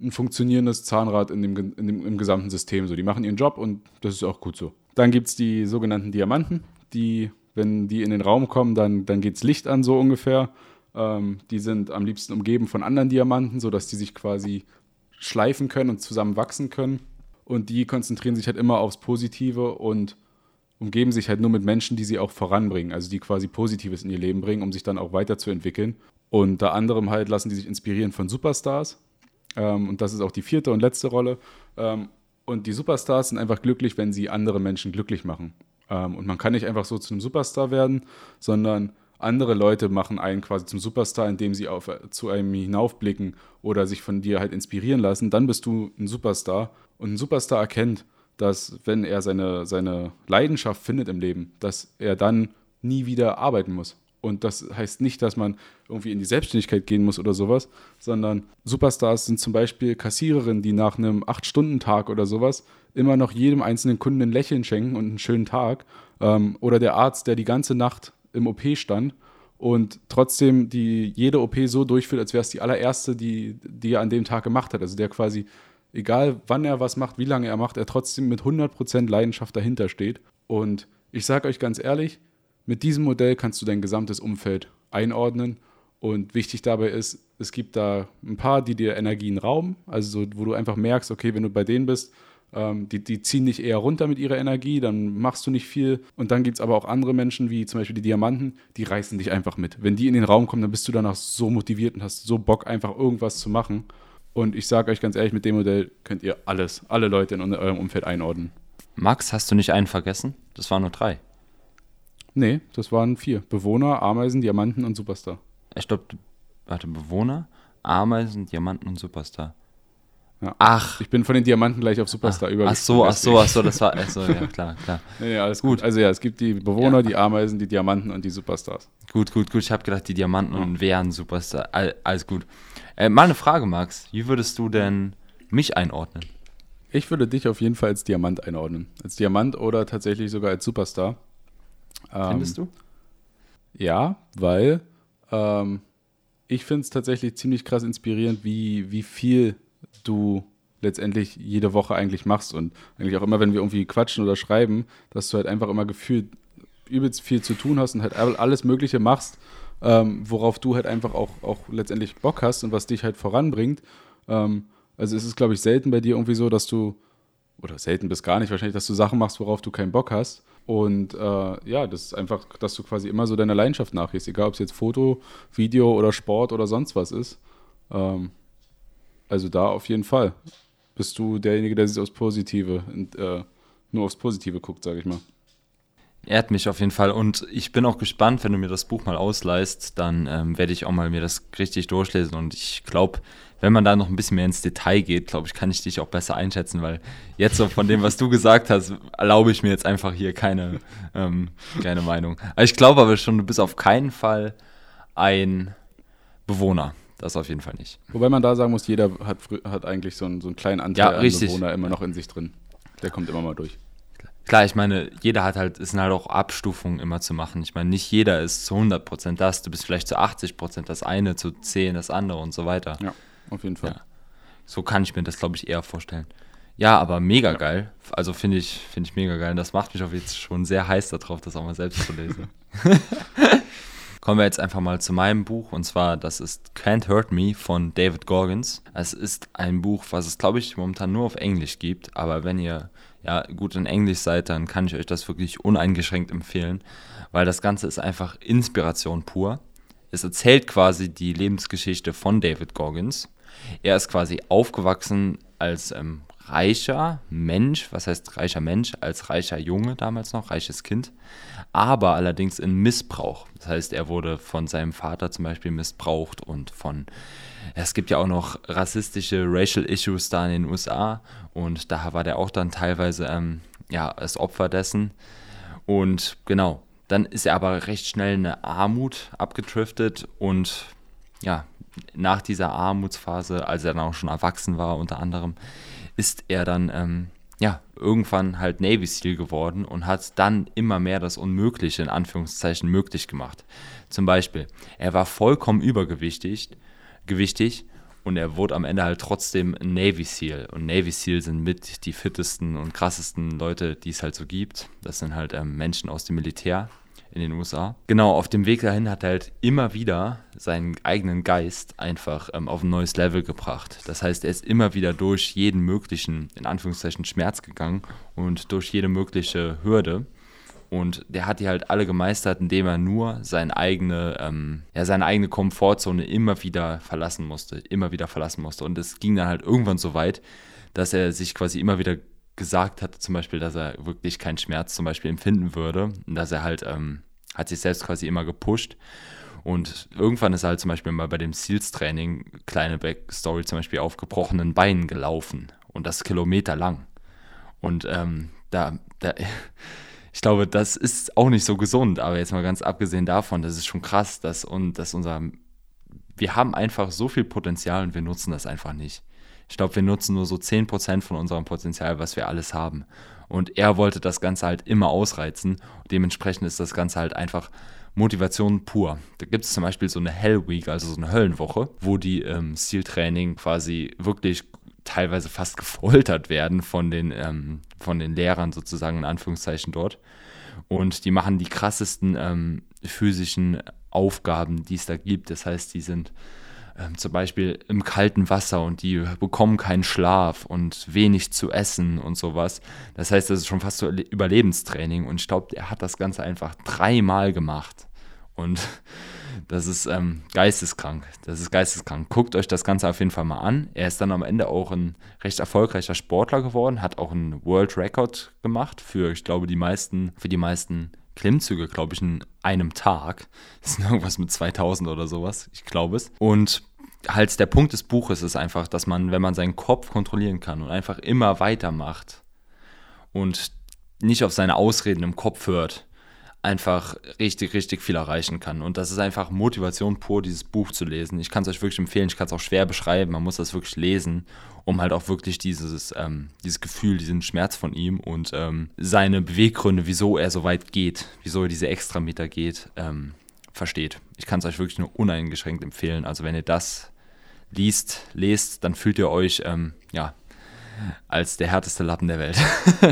ein funktionierendes Zahnrad in dem, in dem, im gesamten System. So, die machen ihren Job und das ist auch gut so. Dann gibt es die sogenannten Diamanten die, wenn die in den Raum kommen, dann, dann geht Licht an, so ungefähr. Ähm, die sind am liebsten umgeben von anderen Diamanten, sodass die sich quasi schleifen können und zusammen wachsen können. Und die konzentrieren sich halt immer aufs Positive und umgeben sich halt nur mit Menschen, die sie auch voranbringen, also die quasi Positives in ihr Leben bringen, um sich dann auch weiterzuentwickeln. Und unter anderem halt lassen die sich inspirieren von Superstars. Ähm, und das ist auch die vierte und letzte Rolle. Ähm, und die Superstars sind einfach glücklich, wenn sie andere Menschen glücklich machen. Ähm, und man kann nicht einfach so zu einem Superstar werden, sondern andere Leute machen einen quasi zum Superstar, indem sie auf, zu einem hinaufblicken oder sich von dir halt inspirieren lassen. Dann bist du ein Superstar. Und ein Superstar erkennt, dass wenn er seine, seine Leidenschaft findet im Leben, dass er dann nie wieder arbeiten muss. Und das heißt nicht, dass man irgendwie in die Selbstständigkeit gehen muss oder sowas, sondern Superstars sind zum Beispiel Kassiererinnen, die nach einem 8-Stunden-Tag oder sowas immer noch jedem einzelnen Kunden ein Lächeln schenken und einen schönen Tag. Ähm, oder der Arzt, der die ganze Nacht im OP stand und trotzdem die jede OP so durchführt, als wäre es die allererste, die, die er an dem Tag gemacht hat. Also der quasi, egal wann er was macht, wie lange er macht, er trotzdem mit 100% Leidenschaft dahinter steht. Und ich sage euch ganz ehrlich, mit diesem Modell kannst du dein gesamtes Umfeld einordnen. Und wichtig dabei ist, es gibt da ein paar, die dir Energien rauben, also so, wo du einfach merkst, okay, wenn du bei denen bist, ähm, die, die ziehen dich eher runter mit ihrer Energie, dann machst du nicht viel. Und dann gibt es aber auch andere Menschen, wie zum Beispiel die Diamanten, die reißen dich einfach mit. Wenn die in den Raum kommen, dann bist du danach so motiviert und hast so Bock, einfach irgendwas zu machen. Und ich sage euch ganz ehrlich, mit dem Modell könnt ihr alles, alle Leute in eurem Umfeld einordnen. Max, hast du nicht einen vergessen? Das waren nur drei. Nee, das waren vier. Bewohner, Ameisen, Diamanten und Superstar. Ich glaube, warte, Bewohner, Ameisen, Diamanten und Superstar. Ja. Ach. Ich bin von den Diamanten gleich auf Superstar ach, Ach so, ach so, ach so, das war, ach so, ja, klar, klar. nee, nee, alles gut. Also ja, es gibt die Bewohner, ja. die Ameisen, die Diamanten und die Superstars. Gut, gut, gut. Ich habe gedacht, die Diamanten ja. wären Superstar. All, alles gut. Äh, mal eine Frage, Max. Wie würdest du denn mich einordnen? Ich würde dich auf jeden Fall als Diamant einordnen. Als Diamant oder tatsächlich sogar als Superstar. Findest ähm, du? Ja, weil ähm, ich finde es tatsächlich ziemlich krass inspirierend, wie, wie viel du letztendlich jede Woche eigentlich machst und eigentlich auch immer, wenn wir irgendwie quatschen oder schreiben, dass du halt einfach immer gefühlt übelst viel zu tun hast und halt alles Mögliche machst, ähm, worauf du halt einfach auch, auch letztendlich Bock hast und was dich halt voranbringt. Ähm, also es ist, glaube ich, selten bei dir irgendwie so, dass du, oder selten bis gar nicht wahrscheinlich, dass du Sachen machst, worauf du keinen Bock hast. Und äh, ja, das ist einfach, dass du quasi immer so deiner Leidenschaft nachgehst, egal ob es jetzt Foto, Video oder Sport oder sonst was ist. Ähm, also da auf jeden Fall bist du derjenige, der sich aufs Positive, äh, nur aufs Positive guckt, sage ich mal. Ehrt mich auf jeden Fall und ich bin auch gespannt, wenn du mir das Buch mal ausleihst, dann ähm, werde ich auch mal mir das richtig durchlesen und ich glaube, wenn man da noch ein bisschen mehr ins Detail geht, glaube ich, kann ich dich auch besser einschätzen, weil jetzt so von dem, was du gesagt hast, erlaube ich mir jetzt einfach hier keine, ähm, keine Meinung. Aber ich glaube aber schon, du bist auf keinen Fall ein Bewohner. Das auf jeden Fall nicht. Wobei man da sagen muss, jeder hat, hat eigentlich so einen, so einen kleinen Anteil ja, an Bewohner immer noch in sich drin. Der kommt immer mal durch. Klar, ich meine, jeder hat halt, es sind halt auch Abstufungen immer zu machen. Ich meine, nicht jeder ist zu 100% das, du bist vielleicht zu 80% das eine, zu 10 das andere und so weiter. Ja, auf jeden Fall. Ja. So kann ich mir das, glaube ich, eher vorstellen. Ja, aber mega ja. geil. Also finde ich, find ich mega geil. Und das macht mich auch jetzt schon sehr heiß darauf, das auch mal selbst zu lesen. Kommen wir jetzt einfach mal zu meinem Buch und zwar, das ist Can't Hurt Me von David Gorgons. Es ist ein Buch, was es, glaube ich, momentan nur auf Englisch gibt, aber wenn ihr ja gut in Englisch seid, dann kann ich euch das wirklich uneingeschränkt empfehlen, weil das Ganze ist einfach Inspiration pur. Es erzählt quasi die Lebensgeschichte von David Gorgons. Er ist quasi aufgewachsen als ähm, reicher Mensch, was heißt reicher Mensch, als reicher Junge damals noch, reiches Kind, aber allerdings in Missbrauch. Das heißt, er wurde von seinem Vater zum Beispiel missbraucht und von, es gibt ja auch noch rassistische Racial Issues da in den USA und da war der auch dann teilweise ähm, ja, als Opfer dessen. Und genau, dann ist er aber recht schnell in eine Armut abgedriftet und ja, nach dieser Armutsphase, als er dann auch schon erwachsen war, unter anderem, ist er dann ähm, ja irgendwann halt Navy SEAL geworden und hat dann immer mehr das Unmögliche in Anführungszeichen möglich gemacht. Zum Beispiel, er war vollkommen übergewichtig gewichtig, und er wurde am Ende halt trotzdem Navy SEAL. Und Navy SEAL sind mit die fittesten und krassesten Leute, die es halt so gibt. Das sind halt ähm, Menschen aus dem Militär in den USA. Genau, auf dem Weg dahin hat er halt immer wieder seinen eigenen Geist einfach ähm, auf ein neues Level gebracht. Das heißt, er ist immer wieder durch jeden möglichen, in Anführungszeichen, Schmerz gegangen und durch jede mögliche Hürde. Und der hat die halt alle gemeistert, indem er nur seine eigene, ähm, ja, seine eigene Komfortzone immer wieder verlassen musste, immer wieder verlassen musste. Und es ging dann halt irgendwann so weit, dass er sich quasi immer wieder gesagt hatte, zum Beispiel, dass er wirklich keinen Schmerz zum Beispiel empfinden würde. Und dass er halt, ähm, hat sich selbst quasi immer gepusht. Und irgendwann ist er halt zum Beispiel mal bei dem Seals-Training, kleine Backstory zum Beispiel, auf gebrochenen Beinen gelaufen. Und das Kilometer lang. Und ähm, da, da, ich glaube, das ist auch nicht so gesund, aber jetzt mal ganz abgesehen davon, das ist schon krass, dass, und, dass unser, wir haben einfach so viel Potenzial und wir nutzen das einfach nicht. Ich glaube, wir nutzen nur so 10% von unserem Potenzial, was wir alles haben. Und er wollte das Ganze halt immer ausreizen. Dementsprechend ist das Ganze halt einfach Motivation pur. Da gibt es zum Beispiel so eine Hell Week, also so eine Höllenwoche, wo die ähm, Stiltraining quasi wirklich teilweise fast gefoltert werden von den, ähm, von den Lehrern sozusagen in Anführungszeichen dort. Und die machen die krassesten ähm, physischen Aufgaben, die es da gibt. Das heißt, die sind ähm, zum Beispiel im kalten Wasser und die bekommen keinen Schlaf und wenig zu essen und sowas. Das heißt, das ist schon fast so Überlebenstraining und ich glaube, er hat das Ganze einfach dreimal gemacht. Und das ist ähm, geisteskrank. Das ist geisteskrank. Guckt euch das Ganze auf jeden Fall mal an. Er ist dann am Ende auch ein recht erfolgreicher Sportler geworden, hat auch einen World Record gemacht für, ich glaube, die meisten, für die meisten Klimmzüge, glaube ich, in einem Tag. Das ist irgendwas mit 2000 oder sowas, ich glaube es. Und halt der Punkt des Buches ist einfach, dass man, wenn man seinen Kopf kontrollieren kann und einfach immer weitermacht und nicht auf seine Ausreden im Kopf hört, einfach richtig, richtig viel erreichen kann. Und das ist einfach Motivation pur, dieses Buch zu lesen. Ich kann es euch wirklich empfehlen, ich kann es auch schwer beschreiben, man muss das wirklich lesen, um halt auch wirklich dieses, ähm, dieses Gefühl, diesen Schmerz von ihm und ähm, seine Beweggründe, wieso er so weit geht, wieso er diese Extrameter geht, ähm, versteht. Ich kann es euch wirklich nur uneingeschränkt empfehlen. Also wenn ihr das liest, lest, dann fühlt ihr euch, ähm, ja, als der härteste Lappen der Welt.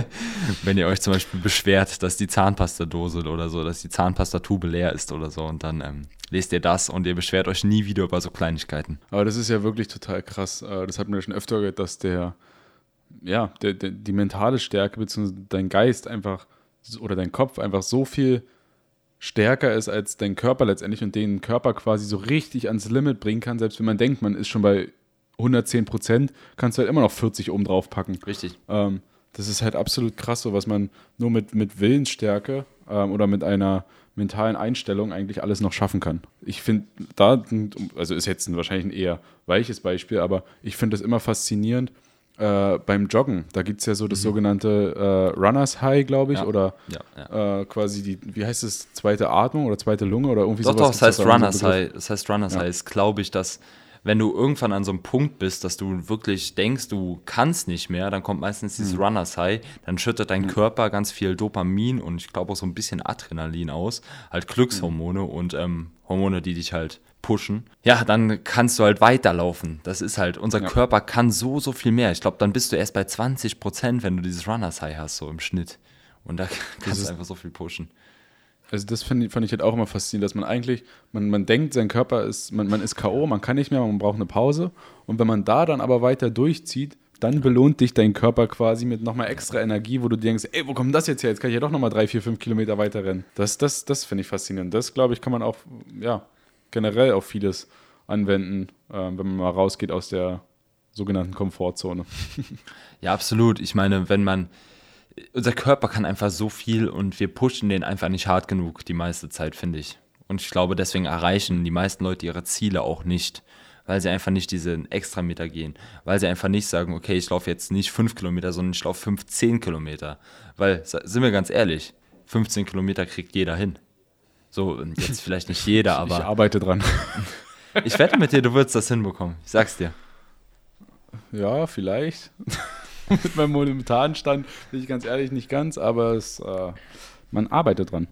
Wenn ihr euch zum Beispiel beschwert, dass die Zahnpastadose oder so, dass die Zahnpastatube leer ist oder so und dann ähm, lest ihr das und ihr beschwert euch nie wieder über so Kleinigkeiten. Aber das ist ja wirklich total krass. Äh, das hat mir schon öfter gehört, dass der, ja, der, der, die mentale Stärke bzw. dein Geist einfach oder dein Kopf einfach so viel stärker ist als dein Körper letztendlich und den Körper quasi so richtig ans Limit bringen kann, selbst wenn man denkt, man ist schon bei 110 Prozent, kannst du halt immer noch 40 oben drauf packen. Richtig. Ähm, das ist halt absolut krass, so was man nur mit, mit Willensstärke ähm, oder mit einer mentalen Einstellung eigentlich alles noch schaffen kann. Ich finde da, also ist jetzt wahrscheinlich ein eher weiches Beispiel, aber ich finde das immer faszinierend, äh, beim Joggen, da gibt es ja so das mhm. sogenannte äh, Runners High, glaube ich, ja. oder ja, ja. Äh, quasi die, wie heißt es, zweite Atmung oder zweite Lunge oder irgendwie doch, sowas. Doch, das heißt Runners High. Das heißt Runners High ist, glaube ich, dass wenn du irgendwann an so einem Punkt bist, dass du wirklich denkst, du kannst nicht mehr, dann kommt meistens dieses mhm. Runners High, dann schüttet dein mhm. Körper ganz viel Dopamin und ich glaube auch so ein bisschen Adrenalin aus, halt Glückshormone mhm. und ähm, Hormone, die dich halt pushen, ja, dann kannst du halt weiterlaufen. Das ist halt, unser ja. Körper kann so, so viel mehr. Ich glaube, dann bist du erst bei 20 Prozent, wenn du dieses Runners High hast, so im Schnitt. Und da kannst du einfach so viel pushen. Also das fand, fand ich halt auch immer faszinierend, dass man eigentlich, man, man denkt, sein Körper ist, man, man ist K.O., man kann nicht mehr, man braucht eine Pause. Und wenn man da dann aber weiter durchzieht, dann belohnt dich dein Körper quasi mit nochmal extra Energie, wo du denkst, ey, wo kommt das jetzt her? Jetzt kann ich ja doch nochmal drei, vier, fünf Kilometer weiter rennen. Das, das, das finde ich faszinierend. Das, glaube ich, kann man auch, ja, generell auf vieles anwenden, äh, wenn man mal rausgeht aus der sogenannten Komfortzone. ja, absolut. Ich meine, wenn man, unser Körper kann einfach so viel und wir pushen den einfach nicht hart genug die meiste Zeit, finde ich. Und ich glaube, deswegen erreichen die meisten Leute ihre Ziele auch nicht, weil sie einfach nicht diese Extrameter gehen, weil sie einfach nicht sagen, okay, ich laufe jetzt nicht 5 Kilometer, sondern ich laufe 15 Kilometer. Weil, sind wir ganz ehrlich, 15 Kilometer kriegt jeder hin. So, jetzt vielleicht nicht jeder, aber. Ich arbeite dran. ich wette mit dir, du würdest das hinbekommen. Ich sag's dir. Ja, vielleicht. mit meinem momentanen Stand bin ich ganz ehrlich nicht ganz, aber es, äh, man arbeitet dran.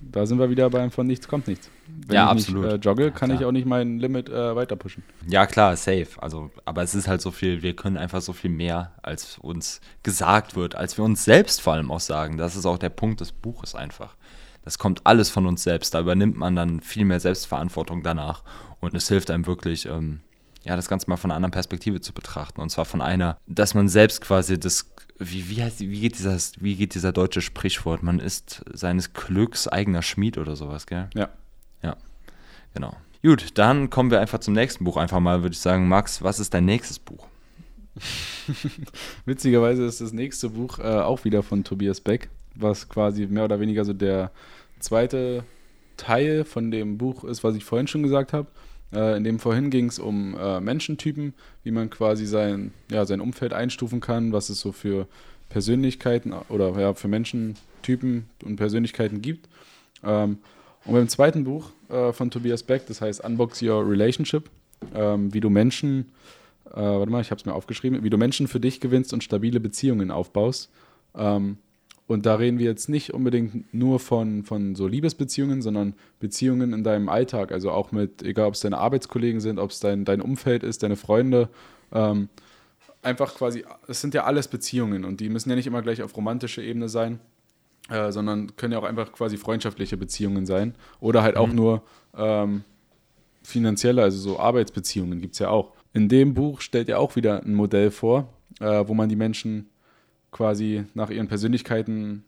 Da sind wir wieder beim von nichts kommt nichts. Wenn ja, ich absolut. Nicht, äh, jogge, kann ja, ich auch nicht mein Limit äh, weiter pushen. Ja, klar, safe. Also, aber es ist halt so viel, wir können einfach so viel mehr, als uns gesagt wird, als wir uns selbst vor allem auch sagen. Das ist auch der Punkt des Buches einfach. Das kommt alles von uns selbst. Da übernimmt man dann viel mehr Selbstverantwortung danach. Und es hilft einem wirklich, ähm, ja, das Ganze mal von einer anderen Perspektive zu betrachten. Und zwar von einer, dass man selbst quasi das, wie, wie, heißt, wie, geht, dieses, wie geht dieser deutsche Sprichwort? Man ist seines Glücks eigener Schmied oder sowas, gell? Ja. Ja, genau. Gut, dann kommen wir einfach zum nächsten Buch. Einfach mal, würde ich sagen, Max, was ist dein nächstes Buch? Witzigerweise ist das nächste Buch äh, auch wieder von Tobias Beck, was quasi mehr oder weniger so der zweite Teil von dem Buch ist, was ich vorhin schon gesagt habe. Äh, in dem vorhin ging es um äh, Menschentypen, wie man quasi sein, ja, sein Umfeld einstufen kann, was es so für Persönlichkeiten oder ja, für Menschentypen und Persönlichkeiten gibt. Ähm, und beim zweiten Buch äh, von Tobias Beck, das heißt Unbox Your Relationship, ähm, wie du Menschen, äh, warte mal, ich habe es mir aufgeschrieben, wie du Menschen für dich gewinnst und stabile Beziehungen aufbaust. Ähm, und da reden wir jetzt nicht unbedingt nur von, von so Liebesbeziehungen, sondern Beziehungen in deinem Alltag. Also auch mit, egal ob es deine Arbeitskollegen sind, ob es dein, dein Umfeld ist, deine Freunde. Ähm, einfach quasi, es sind ja alles Beziehungen und die müssen ja nicht immer gleich auf romantischer Ebene sein, äh, sondern können ja auch einfach quasi freundschaftliche Beziehungen sein. Oder halt mhm. auch nur ähm, finanzielle, also so Arbeitsbeziehungen gibt es ja auch. In dem Buch stellt er auch wieder ein Modell vor, äh, wo man die Menschen quasi nach ihren Persönlichkeiten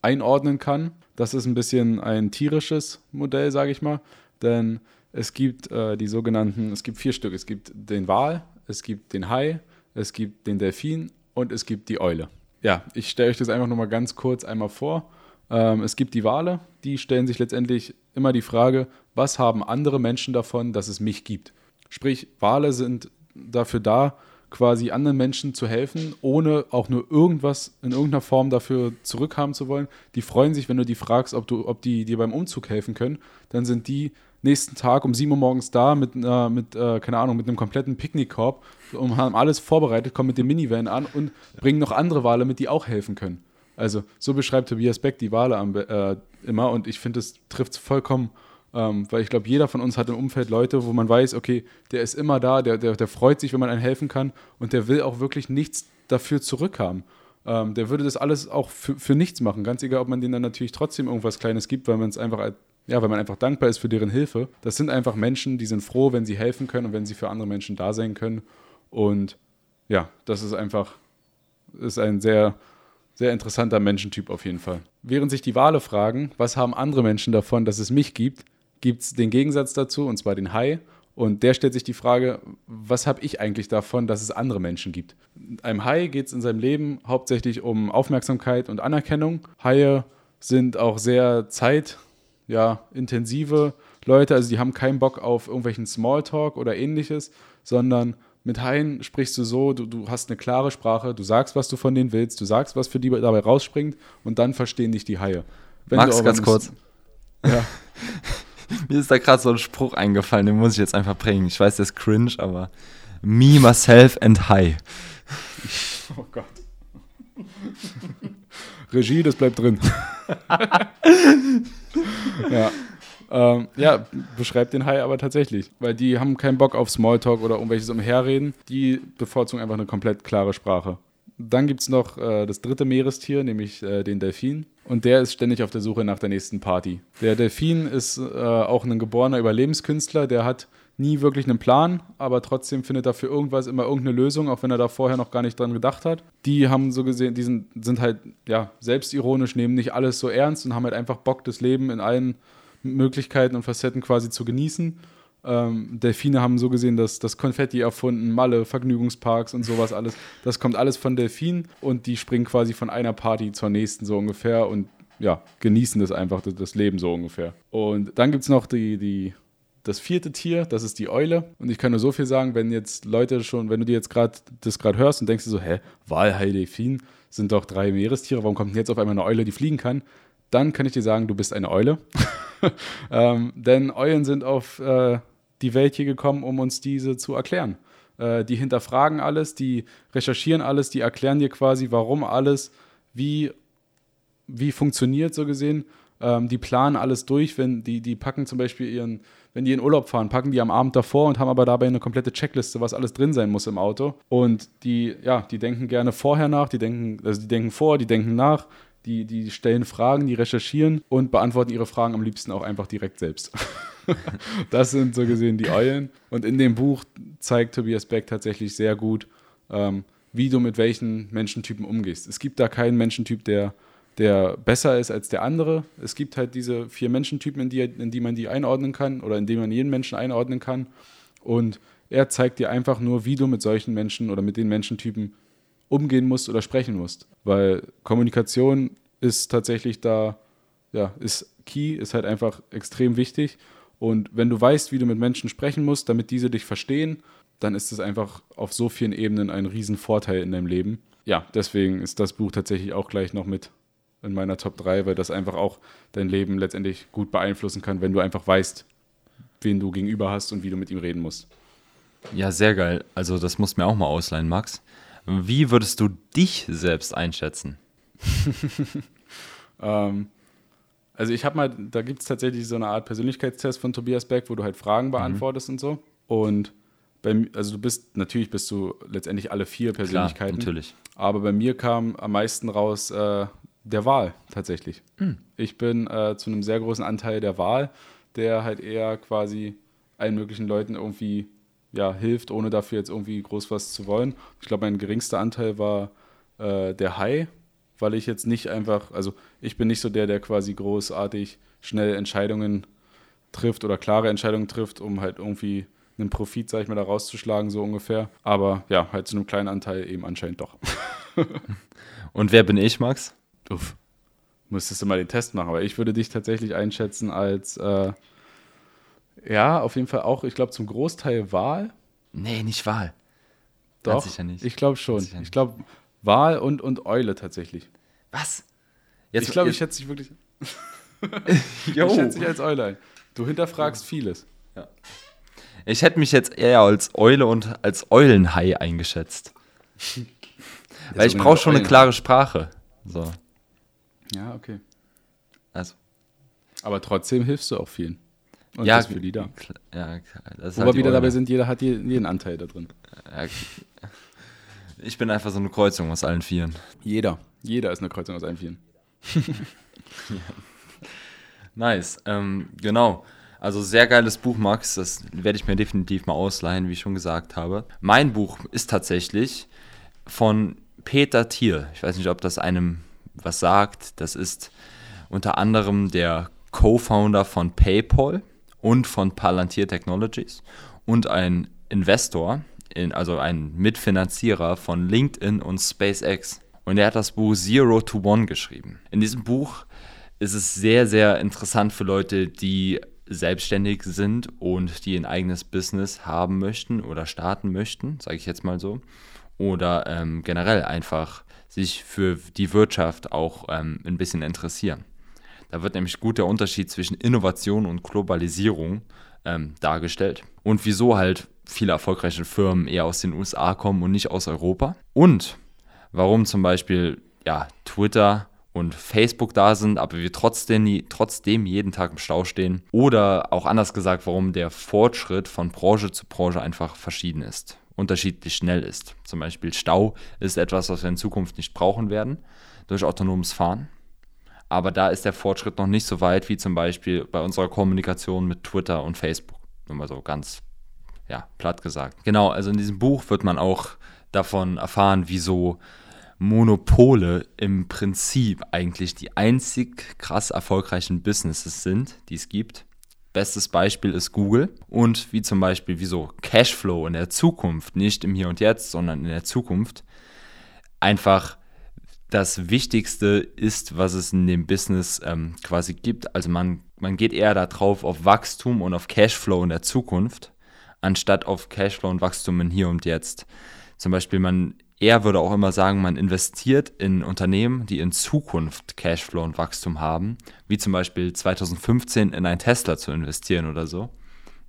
einordnen kann. Das ist ein bisschen ein tierisches Modell, sage ich mal, denn es gibt äh, die sogenannten, es gibt vier Stück. Es gibt den Wal, es gibt den Hai, es gibt den Delfin und es gibt die Eule. Ja, ich stelle euch das einfach nur mal ganz kurz einmal vor. Ähm, es gibt die Wale, die stellen sich letztendlich immer die Frage, was haben andere Menschen davon, dass es mich gibt? Sprich, Wale sind dafür da, quasi anderen Menschen zu helfen, ohne auch nur irgendwas in irgendeiner Form dafür zurückhaben zu wollen. Die freuen sich, wenn du die fragst, ob, du, ob die dir beim Umzug helfen können. Dann sind die nächsten Tag um 7 Uhr morgens da mit, äh, mit äh, keine Ahnung, mit einem kompletten Picknickkorb und haben alles vorbereitet, kommen mit dem Minivan an und bringen noch andere Wale mit, die auch helfen können. Also so beschreibt Tobias Beck die Wale am, äh, immer und ich finde, es trifft es vollkommen ähm, weil ich glaube, jeder von uns hat im Umfeld Leute, wo man weiß, okay, der ist immer da, der, der, der freut sich, wenn man einem helfen kann und der will auch wirklich nichts dafür zurückhaben. Ähm, der würde das alles auch für, für nichts machen, ganz egal, ob man denen dann natürlich trotzdem irgendwas Kleines gibt, weil man es einfach ja, weil man einfach dankbar ist für deren Hilfe. Das sind einfach Menschen, die sind froh, wenn sie helfen können und wenn sie für andere Menschen da sein können. Und ja, das ist einfach, ist ein sehr, sehr interessanter Menschentyp auf jeden Fall. Während sich die Wale fragen, was haben andere Menschen davon, dass es mich gibt, gibt es den Gegensatz dazu, und zwar den Hai. Und der stellt sich die Frage, was habe ich eigentlich davon, dass es andere Menschen gibt? Einem Hai geht es in seinem Leben hauptsächlich um Aufmerksamkeit und Anerkennung. Haie sind auch sehr zeitintensive ja, Leute, also die haben keinen Bock auf irgendwelchen Smalltalk oder ähnliches, sondern mit Haien sprichst du so, du, du hast eine klare Sprache, du sagst, was du von denen willst, du sagst, was für die dabei rausspringt und dann verstehen dich die Haie. Wenn Max, ganz kurz. Ja. Mir ist da gerade so ein Spruch eingefallen, den muss ich jetzt einfach bringen. Ich weiß, der ist cringe, aber me, myself and high. Oh Gott. Regie, das bleibt drin. ja. Ähm, ja, beschreibt den Hai aber tatsächlich, weil die haben keinen Bock auf Smalltalk oder irgendwelches Umherreden. Die bevorzugen einfach eine komplett klare Sprache. Dann gibt es noch äh, das dritte Meerestier, nämlich äh, den Delfin. Und der ist ständig auf der Suche nach der nächsten Party. Der Delfin ist äh, auch ein geborener Überlebenskünstler, der hat nie wirklich einen Plan, aber trotzdem findet er für irgendwas immer irgendeine Lösung, auch wenn er da vorher noch gar nicht dran gedacht hat. Die haben so gesehen, die sind, sind halt ja, selbstironisch, nehmen nicht alles so ernst und haben halt einfach Bock, das Leben in allen Möglichkeiten und Facetten quasi zu genießen ähm, Delfine haben so gesehen dass das Konfetti erfunden, Malle, Vergnügungsparks und sowas alles. Das kommt alles von Delfinen und die springen quasi von einer Party zur nächsten so ungefähr und ja, genießen das einfach, das Leben so ungefähr. Und dann gibt es noch die, die, das vierte Tier, das ist die Eule. Und ich kann nur so viel sagen, wenn jetzt Leute schon, wenn du dir jetzt gerade das gerade hörst und denkst dir so, hä, Walhai, Delfin sind doch drei Meerestiere, warum kommt denn jetzt auf einmal eine Eule, die fliegen kann? Dann kann ich dir sagen, du bist eine Eule. ähm, denn Eulen sind auf äh, die Welt hier gekommen, um uns diese zu erklären. Äh, die hinterfragen alles, die recherchieren alles, die erklären dir quasi, warum alles, wie, wie funktioniert, so gesehen. Ähm, die planen alles durch, wenn die, die packen zum Beispiel ihren, wenn die in Urlaub fahren, packen die am Abend davor und haben aber dabei eine komplette Checkliste, was alles drin sein muss im Auto. Und die, ja, die denken gerne vorher nach, die denken, also die denken vor, die denken nach, die, die stellen Fragen, die recherchieren und beantworten ihre Fragen am liebsten auch einfach direkt selbst. das sind so gesehen die Eulen. Und in dem Buch zeigt Tobias Beck tatsächlich sehr gut, ähm, wie du mit welchen Menschentypen umgehst. Es gibt da keinen Menschentyp, der, der besser ist als der andere. Es gibt halt diese vier Menschentypen, in die, in die man die einordnen kann oder in die man jeden Menschen einordnen kann. Und er zeigt dir einfach nur, wie du mit solchen Menschen oder mit den Menschentypen umgehen musst oder sprechen musst. Weil Kommunikation ist tatsächlich da, ja, ist key, ist halt einfach extrem wichtig. Und wenn du weißt, wie du mit Menschen sprechen musst, damit diese dich verstehen, dann ist es einfach auf so vielen Ebenen ein Riesenvorteil in deinem Leben. ja, deswegen ist das Buch tatsächlich auch gleich noch mit in meiner Top 3, weil das einfach auch dein Leben letztendlich gut beeinflussen kann, wenn du einfach weißt, wen du gegenüber hast und wie du mit ihm reden musst. Ja, sehr geil. Also das musst du mir auch mal ausleihen, Max. Wie würdest du dich selbst einschätzen? ähm, also ich habe mal, da gibt es tatsächlich so eine Art Persönlichkeitstest von Tobias Beck, wo du halt Fragen mhm. beantwortest mhm. und so. Und bei, also du bist, natürlich bist du letztendlich alle vier Persönlichkeiten. Klar, natürlich. Aber bei mir kam am meisten raus äh, der Wahl tatsächlich. Mhm. Ich bin äh, zu einem sehr großen Anteil der Wahl, der halt eher quasi allen möglichen Leuten irgendwie ja, hilft, ohne dafür jetzt irgendwie groß was zu wollen. Ich glaube, mein geringster Anteil war äh, der Hai, weil ich jetzt nicht einfach, also ich bin nicht so der, der quasi großartig schnell Entscheidungen trifft oder klare Entscheidungen trifft, um halt irgendwie einen Profit, sag ich mal, da rauszuschlagen, so ungefähr. Aber ja, halt zu einem kleinen Anteil eben anscheinend doch. Und wer bin ich, Max? Uff. Müsstest du mal den Test machen, aber ich würde dich tatsächlich einschätzen als, äh, ja, auf jeden Fall auch, ich glaube, zum Großteil Wahl. Nee, nicht Wahl. Doch, sicher nicht. ich glaube schon. Ich glaube, Wahl und, und Eule tatsächlich. Was? Jetzt, ich glaube, ich schätze dich wirklich. ich schätze dich als Eule ein. Du hinterfragst vieles. Ja. Ich hätte mich jetzt eher als Eule und als Eulenhai eingeschätzt. Weil ich brauche schon eine klare Sprache. So. Ja, okay. Also. Aber trotzdem hilfst du auch vielen. Und ja, das für die da. Ja, das Wo halt wir wieder dabei sind, jeder hat jeden Anteil da drin. Ja, ich bin einfach so eine Kreuzung aus allen Vieren. Jeder. Jeder ist eine Kreuzung aus allen Vieren. ja. Nice. Ähm, genau. Also sehr geiles Buch, Max. Das werde ich mir definitiv mal ausleihen, wie ich schon gesagt habe. Mein Buch ist tatsächlich von Peter Thiel. Ich weiß nicht, ob das einem was sagt. Das ist unter anderem der Co-Founder von PayPal und von Palantir Technologies und ein Investor, in, also ein Mitfinanzierer von LinkedIn und SpaceX. Und er hat das Buch Zero to One geschrieben. In diesem Buch ist es sehr, sehr interessant für Leute, die selbstständig sind und die ein eigenes Business haben möchten oder starten möchten, sage ich jetzt mal so, oder ähm, generell einfach sich für die Wirtschaft auch ähm, ein bisschen interessieren. Da wird nämlich gut der Unterschied zwischen Innovation und Globalisierung ähm, dargestellt und wieso halt viele erfolgreiche Firmen eher aus den USA kommen und nicht aus Europa und warum zum Beispiel ja, Twitter und Facebook da sind, aber wir trotzdem, trotzdem jeden Tag im Stau stehen. Oder auch anders gesagt, warum der Fortschritt von Branche zu Branche einfach verschieden ist, unterschiedlich schnell ist. Zum Beispiel Stau ist etwas, was wir in Zukunft nicht brauchen werden durch autonomes Fahren. Aber da ist der Fortschritt noch nicht so weit wie zum Beispiel bei unserer Kommunikation mit Twitter und Facebook. Nur mal so ganz ja, platt gesagt. Genau, also in diesem Buch wird man auch davon erfahren, wieso Monopole im Prinzip eigentlich die einzig krass erfolgreichen Businesses sind, die es gibt. Bestes Beispiel ist Google und wie zum Beispiel wieso Cashflow in der Zukunft, nicht im Hier und Jetzt, sondern in der Zukunft, einfach das Wichtigste ist, was es in dem Business ähm, quasi gibt. Also man, man geht eher darauf auf Wachstum und auf Cashflow in der Zukunft, anstatt auf Cashflow und Wachstum in Hier und Jetzt. Zum Beispiel man er würde auch immer sagen, man investiert in Unternehmen, die in Zukunft Cashflow und Wachstum haben, wie zum Beispiel 2015 in ein Tesla zu investieren oder so,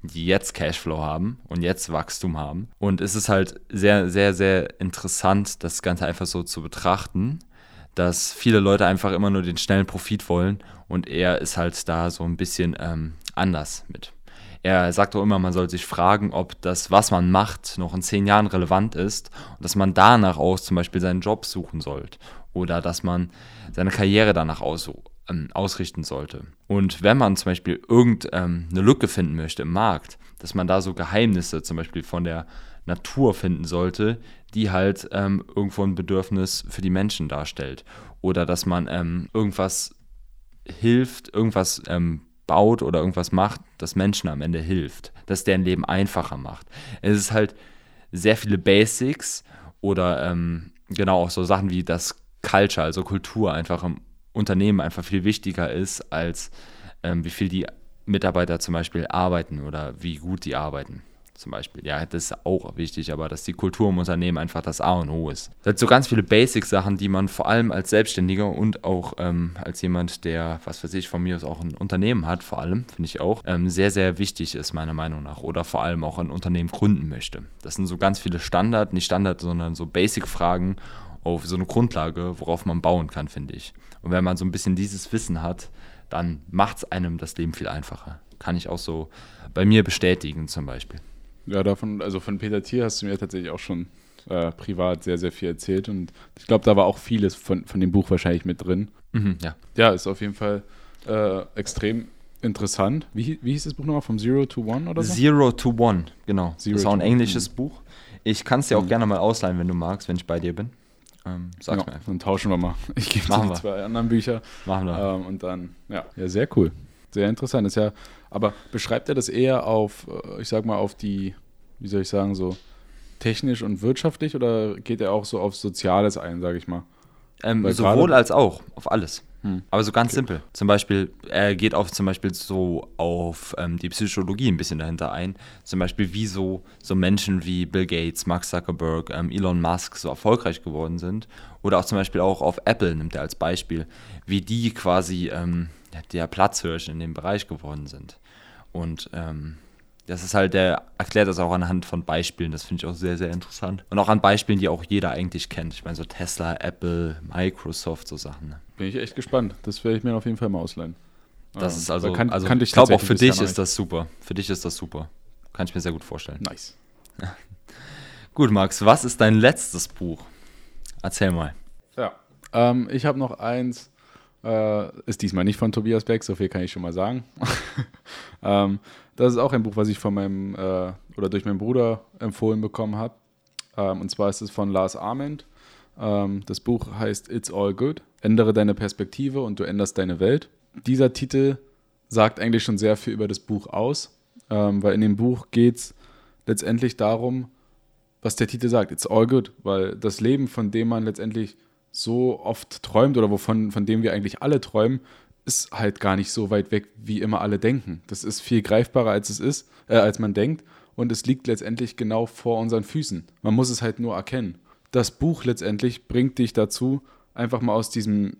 die jetzt Cashflow haben und jetzt Wachstum haben. Und es ist halt sehr, sehr, sehr interessant, das Ganze einfach so zu betrachten, dass viele Leute einfach immer nur den schnellen Profit wollen und er ist halt da so ein bisschen ähm, anders mit. Er sagt auch immer, man soll sich fragen, ob das, was man macht, noch in zehn Jahren relevant ist und dass man danach aus zum Beispiel seinen Job suchen sollte oder dass man seine Karriere danach aus, ähm, ausrichten sollte. Und wenn man zum Beispiel irgendeine ähm, Lücke finden möchte im Markt, dass man da so Geheimnisse zum Beispiel von der Natur finden sollte, die halt ähm, irgendwo ein Bedürfnis für die Menschen darstellt. Oder dass man ähm, irgendwas hilft, irgendwas ähm, baut oder irgendwas macht, das Menschen am Ende hilft, das deren Leben einfacher macht. Es ist halt sehr viele Basics oder ähm, genau auch so Sachen wie das Culture, also Kultur einfach im Unternehmen einfach viel wichtiger ist, als ähm, wie viel die Mitarbeiter zum Beispiel arbeiten oder wie gut die arbeiten. Zum Beispiel. Ja, das ist auch wichtig, aber dass die Kultur im Unternehmen einfach das A und O ist. Das sind so ganz viele Basic-Sachen, die man vor allem als Selbstständiger und auch ähm, als jemand, der, was weiß ich, von mir aus auch ein Unternehmen hat, vor allem, finde ich auch, ähm, sehr, sehr wichtig ist, meiner Meinung nach. Oder vor allem auch ein Unternehmen gründen möchte. Das sind so ganz viele Standard, nicht Standard, sondern so Basic-Fragen auf so eine Grundlage, worauf man bauen kann, finde ich. Und wenn man so ein bisschen dieses Wissen hat, dann macht es einem das Leben viel einfacher. Kann ich auch so bei mir bestätigen zum Beispiel. Ja, davon, also von Peter Thiel hast du mir tatsächlich auch schon äh, privat sehr, sehr viel erzählt und ich glaube, da war auch vieles von, von dem Buch wahrscheinlich mit drin. Mhm, ja. Ja, ist auf jeden Fall äh, extrem interessant. Wie, wie hieß das Buch nochmal? Vom Zero to One oder so? Zero to One, genau. Zero das ist auch ein englisches One. Buch. Ich kann es dir auch Mhm. gerne mal ausleihen, wenn du magst, wenn ich bei dir bin. Ähm, sag's ja, mir einfach. dann tauschen wir mal. Ich gebe dir die zwei anderen Bücher Machen wir. ähm, und dann, ja. Ja, sehr cool. Sehr interessant. Ist ja, aber beschreibt er das eher auf, äh, ich sag mal, auf die, wie soll ich sagen, so technisch und wirtschaftlich oder geht er auch so auf Soziales ein, sage ich mal? Ähm, sowohl als auch, auf alles. Hm. Aber so ganz simpel. Zum Beispiel, er geht auf zum Beispiel so auf ähm, die Psychologie ein bisschen dahinter ein. Zum Beispiel, wieso so Menschen wie Bill Gates, Mark Zuckerberg, ähm, Elon Musk so erfolgreich geworden sind. Oder auch zum Beispiel auch auf Apple nimmt er als Beispiel, wie die quasi ähm, der Platzhirsch in dem Bereich geworden sind. Und ähm, das ist halt, der erklärt das auch anhand von Beispielen. Das finde ich auch sehr, sehr interessant. Und auch an Beispielen, die auch jeder eigentlich kennt. Ich meine, so Tesla, Apple, Microsoft, so Sachen. Ne? Bin ich echt gespannt. Das werde ich mir auf jeden Fall mal ausleihen. Das Ähm, ist also, weil kann- also kannte ich glaube auch für dich ist das super. Für dich ist das super. Kann ich mir sehr gut vorstellen. Nice. Gut, Max, was ist dein letztes Buch? Erzähl mal. Ja. Ähm, ich habe noch eins, äh, ist diesmal nicht von Tobias Beck, so viel kann ich schon mal sagen. ähm, das ist auch ein Buch, was ich von meinem äh, oder durch meinen Bruder empfohlen bekommen habe. Ähm, und zwar ist es von Lars Ament. Ähm, das Buch heißt It's All Good. Ändere deine Perspektive und du änderst deine Welt. Dieser Titel sagt eigentlich schon sehr viel über das Buch aus, ähm, weil in dem Buch geht es letztendlich darum, was der Titel sagt, it's all good, weil das Leben, von dem man letztendlich so oft träumt oder wovon, von dem wir eigentlich alle träumen, ist halt gar nicht so weit weg, wie immer alle denken. Das ist viel greifbarer, als es ist, äh, als man denkt. Und es liegt letztendlich genau vor unseren Füßen. Man muss es halt nur erkennen. Das Buch letztendlich bringt dich dazu, einfach mal aus diesem,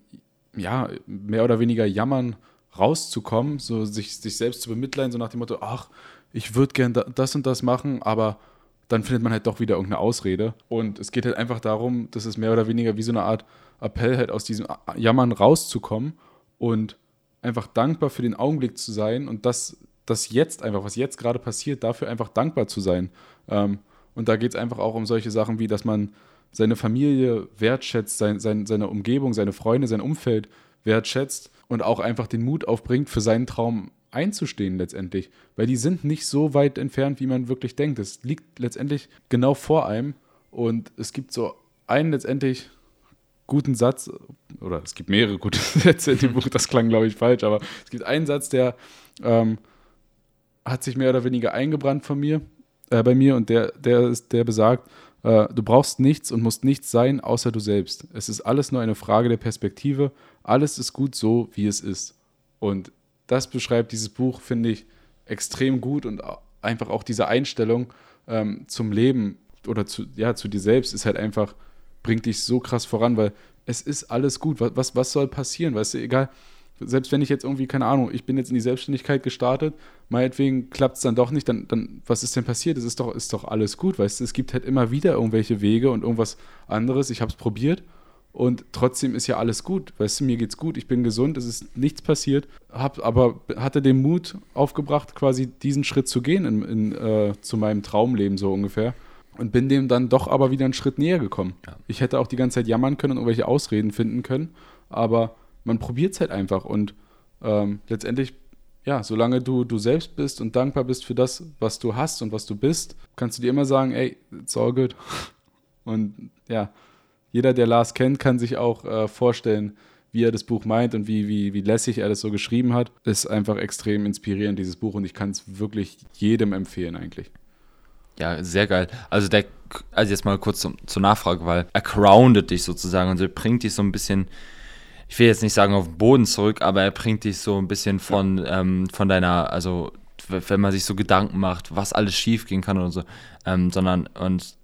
ja, mehr oder weniger Jammern rauszukommen, so sich, sich selbst zu bemitleiden, so nach dem Motto, ach, ich würde gern da, das und das machen, aber dann findet man halt doch wieder irgendeine Ausrede. Und es geht halt einfach darum, dass es mehr oder weniger wie so eine Art Appell halt aus diesem Jammern rauszukommen und einfach dankbar für den Augenblick zu sein und das, das jetzt einfach, was jetzt gerade passiert, dafür einfach dankbar zu sein. Ähm, und da geht es einfach auch um solche Sachen wie, dass man seine Familie wertschätzt, sein, sein, seine Umgebung, seine Freunde, sein Umfeld wertschätzt und auch einfach den Mut aufbringt, für seinen Traum einzustehen letztendlich. Weil die sind nicht so weit entfernt, wie man wirklich denkt. Es liegt letztendlich genau vor einem und es gibt so einen letztendlich guten Satz, oder es gibt mehrere gute Sätze in dem Buch, das klang, glaube ich, falsch, aber es gibt einen Satz, der ähm, hat sich mehr oder weniger eingebrannt von mir, äh, bei mir und der, der ist, der besagt, äh, du brauchst nichts und musst nichts sein, außer du selbst. Es ist alles nur eine Frage der Perspektive. Alles ist gut so, wie es ist. Und das beschreibt dieses Buch, finde ich, extrem gut und einfach auch diese Einstellung ähm, zum Leben oder zu, ja, zu dir selbst ist halt einfach, bringt dich so krass voran, weil es ist alles gut. Was, was, was soll passieren? Weißt du, egal, selbst wenn ich jetzt irgendwie, keine Ahnung, ich bin jetzt in die Selbstständigkeit gestartet, meinetwegen klappt es dann doch nicht, dann, dann, was ist denn passiert? Es ist doch, ist doch alles gut, weißt du, es gibt halt immer wieder irgendwelche Wege und irgendwas anderes. Ich habe es probiert und trotzdem ist ja alles gut, weißt du, mir geht's gut, ich bin gesund, es ist nichts passiert, hab aber hatte den Mut aufgebracht, quasi diesen Schritt zu gehen in, in, äh, zu meinem Traumleben so ungefähr und bin dem dann doch aber wieder einen Schritt näher gekommen. Ja. Ich hätte auch die ganze Zeit jammern können und irgendwelche Ausreden finden können, aber man probiert es halt einfach und ähm, letztendlich, ja, solange du du selbst bist und dankbar bist für das, was du hast und was du bist, kannst du dir immer sagen, ey, it's all good. Und ja, jeder, der Lars kennt, kann sich auch äh, vorstellen, wie er das Buch meint und wie, wie, wie lässig er das so geschrieben hat. Ist einfach extrem inspirierend, dieses Buch, und ich kann es wirklich jedem empfehlen eigentlich. Ja, sehr geil. Also der, also jetzt mal kurz zum, zur Nachfrage, weil er groundet dich sozusagen und er bringt dich so ein bisschen, ich will jetzt nicht sagen auf den Boden zurück, aber er bringt dich so ein bisschen von, ähm, von deiner, also wenn man sich so Gedanken macht, was alles schief gehen kann oder so, ähm, sondern und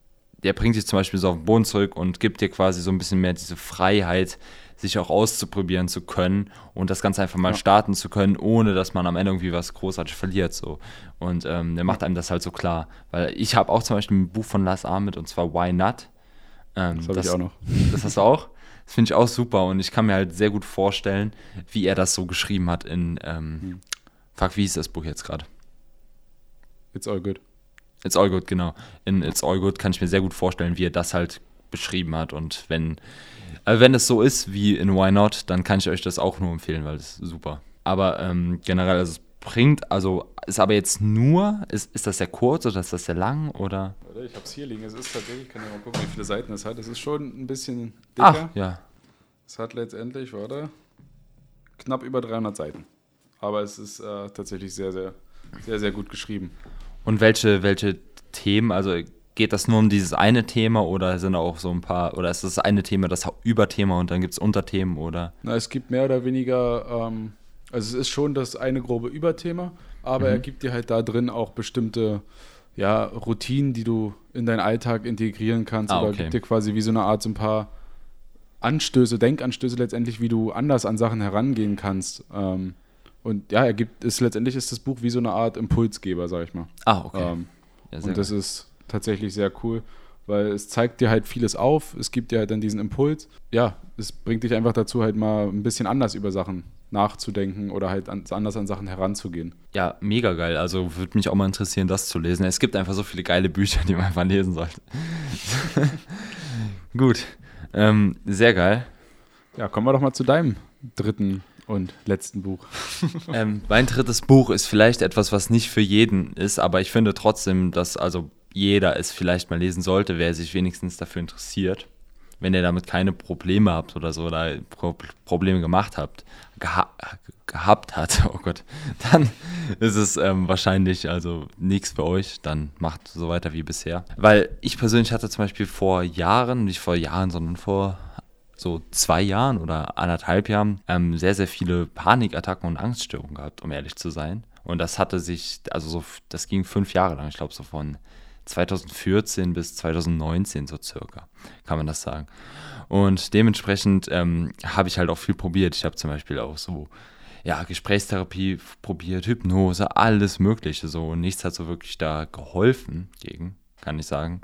der bringt dich zum Beispiel so auf den Boden zurück und gibt dir quasi so ein bisschen mehr diese Freiheit, sich auch auszuprobieren zu können und das Ganze einfach mal ja. starten zu können, ohne dass man am Ende irgendwie was großartig verliert. So. Und ähm, der macht einem das halt so klar. Weil ich habe auch zum Beispiel ein Buch von Lars Ahmed und zwar Why Not. Ähm, das habe ich auch noch. Das hast du auch? Das finde ich auch super und ich kann mir halt sehr gut vorstellen, wie er das so geschrieben hat in, ähm, hm. fuck, wie hieß das Buch jetzt gerade? It's All Good. It's All Good, genau. In It's All Good kann ich mir sehr gut vorstellen, wie er das halt beschrieben hat und wenn, äh, wenn es so ist wie in Why Not, dann kann ich euch das auch nur empfehlen, weil es super. Aber ähm, generell, also es bringt, also ist aber jetzt nur, ist, ist das sehr kurz oder ist das sehr lang oder? Ich habe es hier liegen, es ist tatsächlich, ich kann ja mal gucken, wie viele Seiten es hat. Es ist schon ein bisschen dicker. Ach, ja. Es hat letztendlich, warte, knapp über 300 Seiten. Aber es ist äh, tatsächlich sehr, sehr, sehr, sehr gut geschrieben. Und welche, welche Themen, also geht das nur um dieses eine Thema oder sind auch so ein paar, oder ist das eine Thema das Überthema und dann gibt es Unterthemen oder? Na, es gibt mehr oder weniger, ähm, also es ist schon das eine grobe Überthema, aber mhm. er gibt dir halt da drin auch bestimmte ja, Routinen, die du in deinen Alltag integrieren kannst ah, oder gibt dir quasi wie so eine Art so ein paar Anstöße, Denkanstöße letztendlich, wie du anders an Sachen herangehen kannst. Ähm, und ja, er gibt es letztendlich ist das Buch wie so eine Art Impulsgeber, sag ich mal. Ah, okay. Ähm, ja, und das gut. ist tatsächlich sehr cool, weil es zeigt dir halt vieles auf, es gibt dir halt dann diesen Impuls. Ja, es bringt dich einfach dazu, halt mal ein bisschen anders über Sachen nachzudenken oder halt anders an Sachen heranzugehen. Ja, mega geil. Also würde mich auch mal interessieren, das zu lesen. Es gibt einfach so viele geile Bücher, die man einfach lesen sollte. Gut, ähm, sehr geil. Ja, kommen wir doch mal zu deinem dritten und letzten Buch. ähm, mein drittes Buch ist vielleicht etwas, was nicht für jeden ist, aber ich finde trotzdem, dass also jeder es vielleicht mal lesen sollte, wer sich wenigstens dafür interessiert. Wenn ihr damit keine Probleme habt oder so, oder Pro Probleme gemacht habt, geha gehabt hat, oh Gott, dann ist es ähm, wahrscheinlich also nichts für euch. Dann macht so weiter wie bisher. Weil ich persönlich hatte zum Beispiel vor Jahren, nicht vor Jahren, sondern vor so zwei Jahren oder anderthalb Jahren ähm, sehr, sehr viele Panikattacken und Angststörungen gehabt, um ehrlich zu sein. Und das hatte sich, also so, das ging fünf Jahre lang, ich glaube so von 2014 bis 2019 so circa, kann man das sagen. Und dementsprechend ähm, habe ich halt auch viel probiert. Ich habe zum Beispiel auch so, ja, Gesprächstherapie probiert, Hypnose, alles Mögliche so. Und nichts hat so wirklich da geholfen gegen, kann ich sagen.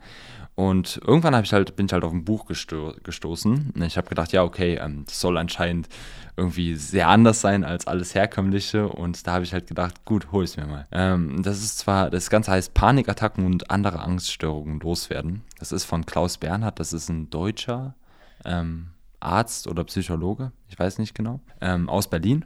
Und irgendwann ich halt, bin ich halt auf ein Buch gesto gestoßen. Ich habe gedacht, ja, okay, ähm, das soll anscheinend irgendwie sehr anders sein als alles Herkömmliche. Und da habe ich halt gedacht, gut, hol es mir mal. Ähm, das ist zwar, das Ganze heißt Panikattacken und andere Angststörungen loswerden. Das ist von Klaus Bernhard, das ist ein deutscher ähm, Arzt oder Psychologe, ich weiß nicht genau, ähm, aus Berlin.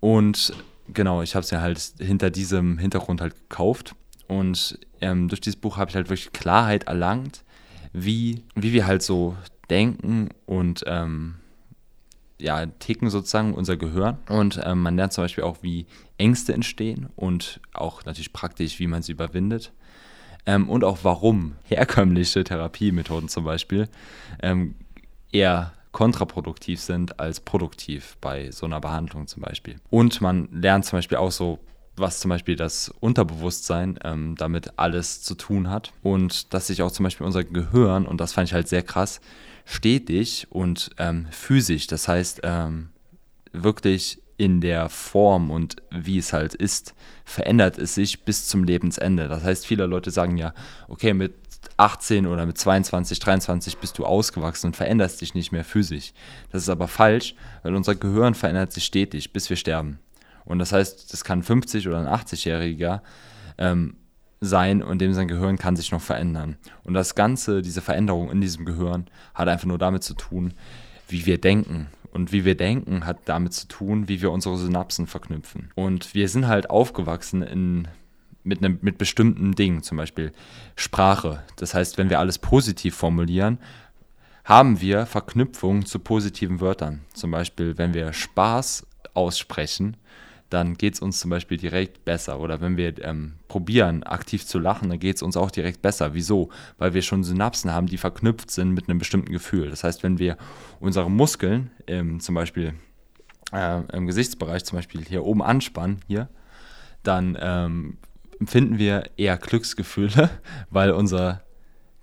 Und genau, ich habe es ja halt hinter diesem Hintergrund halt gekauft. Und ähm, durch dieses Buch habe ich halt wirklich Klarheit erlangt, wie, wie wir halt so denken und ähm, ja, ticken sozusagen unser Gehirn. Und ähm, man lernt zum Beispiel auch, wie Ängste entstehen und auch natürlich praktisch, wie man sie überwindet. Ähm, und auch warum herkömmliche Therapiemethoden zum Beispiel ähm, eher kontraproduktiv sind als produktiv bei so einer Behandlung zum Beispiel. Und man lernt zum Beispiel auch so was zum Beispiel das Unterbewusstsein ähm, damit alles zu tun hat. Und dass sich auch zum Beispiel unser Gehirn, und das fand ich halt sehr krass, stetig und ähm, physisch, das heißt ähm, wirklich in der Form und wie es halt ist, verändert es sich bis zum Lebensende. Das heißt, viele Leute sagen ja, okay, mit 18 oder mit 22, 23 bist du ausgewachsen und veränderst dich nicht mehr physisch. Das ist aber falsch, weil unser Gehirn verändert sich stetig, bis wir sterben. Und das heißt, das kann 50 oder ein 80-Jähriger ähm, sein und dem sein Gehirn kann sich noch verändern. Und das Ganze, diese Veränderung in diesem Gehirn, hat einfach nur damit zu tun, wie wir denken. Und wie wir denken, hat damit zu tun, wie wir unsere Synapsen verknüpfen. Und wir sind halt aufgewachsen in, mit, einem, mit bestimmten Dingen, zum Beispiel Sprache. Das heißt, wenn wir alles positiv formulieren, haben wir Verknüpfungen zu positiven Wörtern. Zum Beispiel, wenn wir Spaß aussprechen, dann geht es uns zum Beispiel direkt besser. Oder wenn wir ähm, probieren, aktiv zu lachen, dann geht es uns auch direkt besser. Wieso? Weil wir schon Synapsen haben, die verknüpft sind mit einem bestimmten Gefühl. Das heißt, wenn wir unsere Muskeln, ähm, zum Beispiel äh, im Gesichtsbereich, zum Beispiel hier oben anspannen, hier, dann ähm, empfinden wir eher Glücksgefühle, weil unser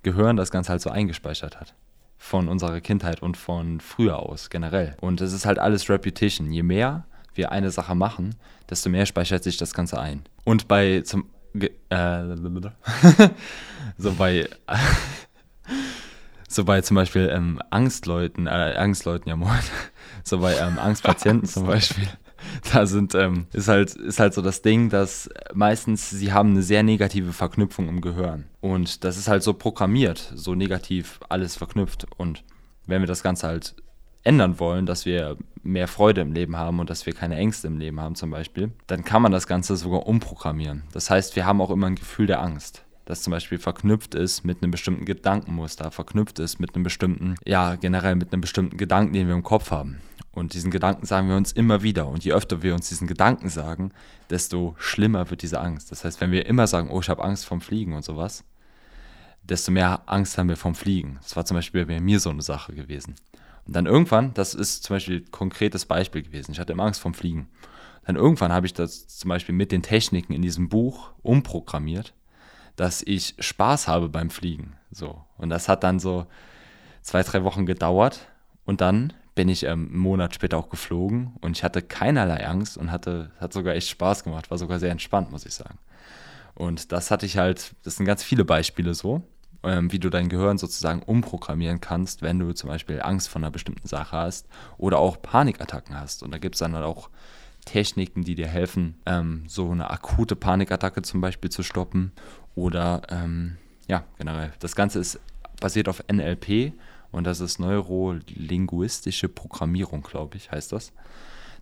Gehirn das Ganze halt so eingespeichert hat. Von unserer Kindheit und von früher aus generell. Und es ist halt alles Repetition. Je mehr wir eine Sache machen, desto mehr speichert sich das Ganze ein. Und bei zum äh, so bei so bei zum Beispiel ähm, Angstleuten, äh, Angstleuten ja moin, so bei ähm, Angstpatienten zum Beispiel, da sind, ähm, ist, halt, ist halt so das Ding, dass meistens sie haben eine sehr negative Verknüpfung im Gehirn. Und das ist halt so programmiert, so negativ alles verknüpft. Und wenn wir das Ganze halt ändern wollen, dass wir mehr Freude im Leben haben und dass wir keine Ängste im Leben haben zum Beispiel, dann kann man das Ganze sogar umprogrammieren. Das heißt, wir haben auch immer ein Gefühl der Angst das zum Beispiel verknüpft ist mit einem bestimmten Gedankenmuster, verknüpft ist mit einem bestimmten, ja, generell mit einem bestimmten Gedanken, den wir im Kopf haben. Und diesen Gedanken sagen wir uns immer wieder. Und je öfter wir uns diesen Gedanken sagen, desto schlimmer wird diese Angst. Das heißt, wenn wir immer sagen, oh, ich habe Angst vom Fliegen und sowas, desto mehr Angst haben wir vom Fliegen. Das war zum Beispiel bei mir so eine Sache gewesen. Und dann irgendwann, das ist zum Beispiel ein konkretes Beispiel gewesen, ich hatte immer Angst vom Fliegen. Dann irgendwann habe ich das zum Beispiel mit den Techniken in diesem Buch umprogrammiert dass ich Spaß habe beim Fliegen. So. Und das hat dann so zwei, drei Wochen gedauert. Und dann bin ich ähm, einen Monat später auch geflogen und ich hatte keinerlei Angst und hatte, hat sogar echt Spaß gemacht, war sogar sehr entspannt, muss ich sagen. Und das hatte ich halt, das sind ganz viele Beispiele so, wie du dein Gehirn sozusagen umprogrammieren kannst, wenn du zum Beispiel Angst vor einer bestimmten Sache hast oder auch Panikattacken hast. Und da gibt es dann halt auch Techniken, die dir helfen, ähm, so eine akute Panikattacke zum Beispiel zu stoppen oder ähm, ja, generell. Das Ganze ist basiert auf NLP und das ist neurolinguistische Programmierung, glaube ich, heißt das.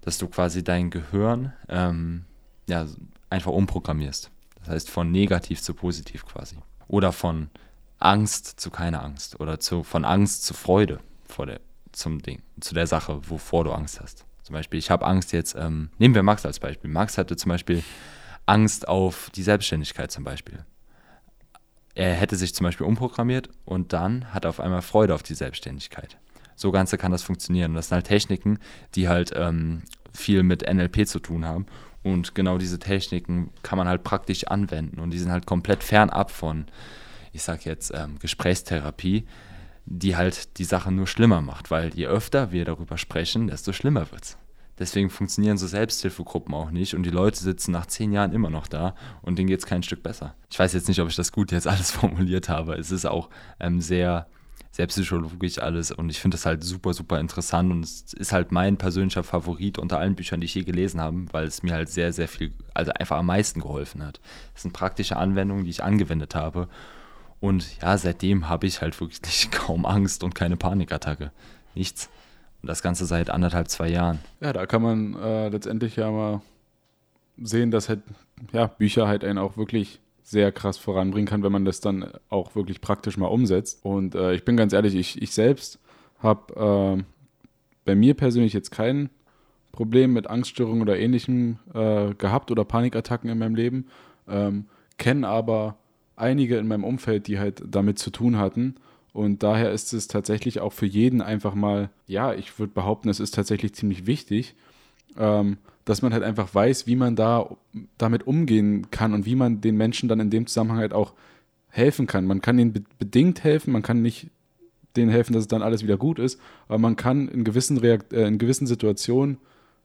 Dass du quasi dein Gehirn ähm, ja, einfach umprogrammierst. Das heißt von negativ zu positiv quasi. Oder von Angst zu keiner Angst. Oder zu, von Angst zu Freude vor der, zum Ding, zu der Sache, wovor du Angst hast. Zum Beispiel, ich habe Angst jetzt, ähm, nehmen wir Max als Beispiel. Max hatte zum Beispiel Angst auf die Selbstständigkeit zum Beispiel er hätte sich zum Beispiel umprogrammiert und dann hat er auf einmal Freude auf die Selbstständigkeit. So Ganze kann das funktionieren. das sind halt Techniken, die halt ähm, viel mit NLP zu tun haben. Und genau diese Techniken kann man halt praktisch anwenden. Und die sind halt komplett fernab von, ich sag jetzt, ähm, Gesprächstherapie, die halt die Sache nur schlimmer macht. Weil je öfter wir darüber sprechen, desto schlimmer wird es. Deswegen funktionieren so Selbsthilfegruppen auch nicht und die Leute sitzen nach zehn Jahren immer noch da und denen geht es kein Stück besser. Ich weiß jetzt nicht, ob ich das gut jetzt alles formuliert habe. Es ist auch ähm, sehr, sehr psychologisch alles und ich finde das halt super, super interessant und es ist halt mein persönlicher Favorit unter allen Büchern, die ich je gelesen habe, weil es mir halt sehr, sehr viel, also einfach am meisten geholfen hat. Es sind praktische Anwendungen, die ich angewendet habe und ja, seitdem habe ich halt wirklich kaum Angst und keine Panikattacke. Nichts. Und das Ganze seit anderthalb, zwei Jahren. Ja, da kann man äh, letztendlich ja mal sehen, dass halt, ja, Bücher halt einen auch wirklich sehr krass voranbringen kann, wenn man das dann auch wirklich praktisch mal umsetzt. Und äh, ich bin ganz ehrlich, ich, ich selbst habe äh, bei mir persönlich jetzt kein Problem mit Angststörungen oder ähnlichem äh, gehabt oder Panikattacken in meinem Leben, ähm, kenne aber einige in meinem Umfeld, die halt damit zu tun hatten und daher ist es tatsächlich auch für jeden einfach mal, ja, ich würde behaupten, es ist tatsächlich ziemlich wichtig, ähm, dass man halt einfach weiß, wie man da damit umgehen kann und wie man den Menschen dann in dem Zusammenhang halt auch helfen kann. Man kann ihnen bedingt helfen, man kann nicht denen helfen, dass es dann alles wieder gut ist, aber man kann in gewissen, Reakt äh, in gewissen Situationen,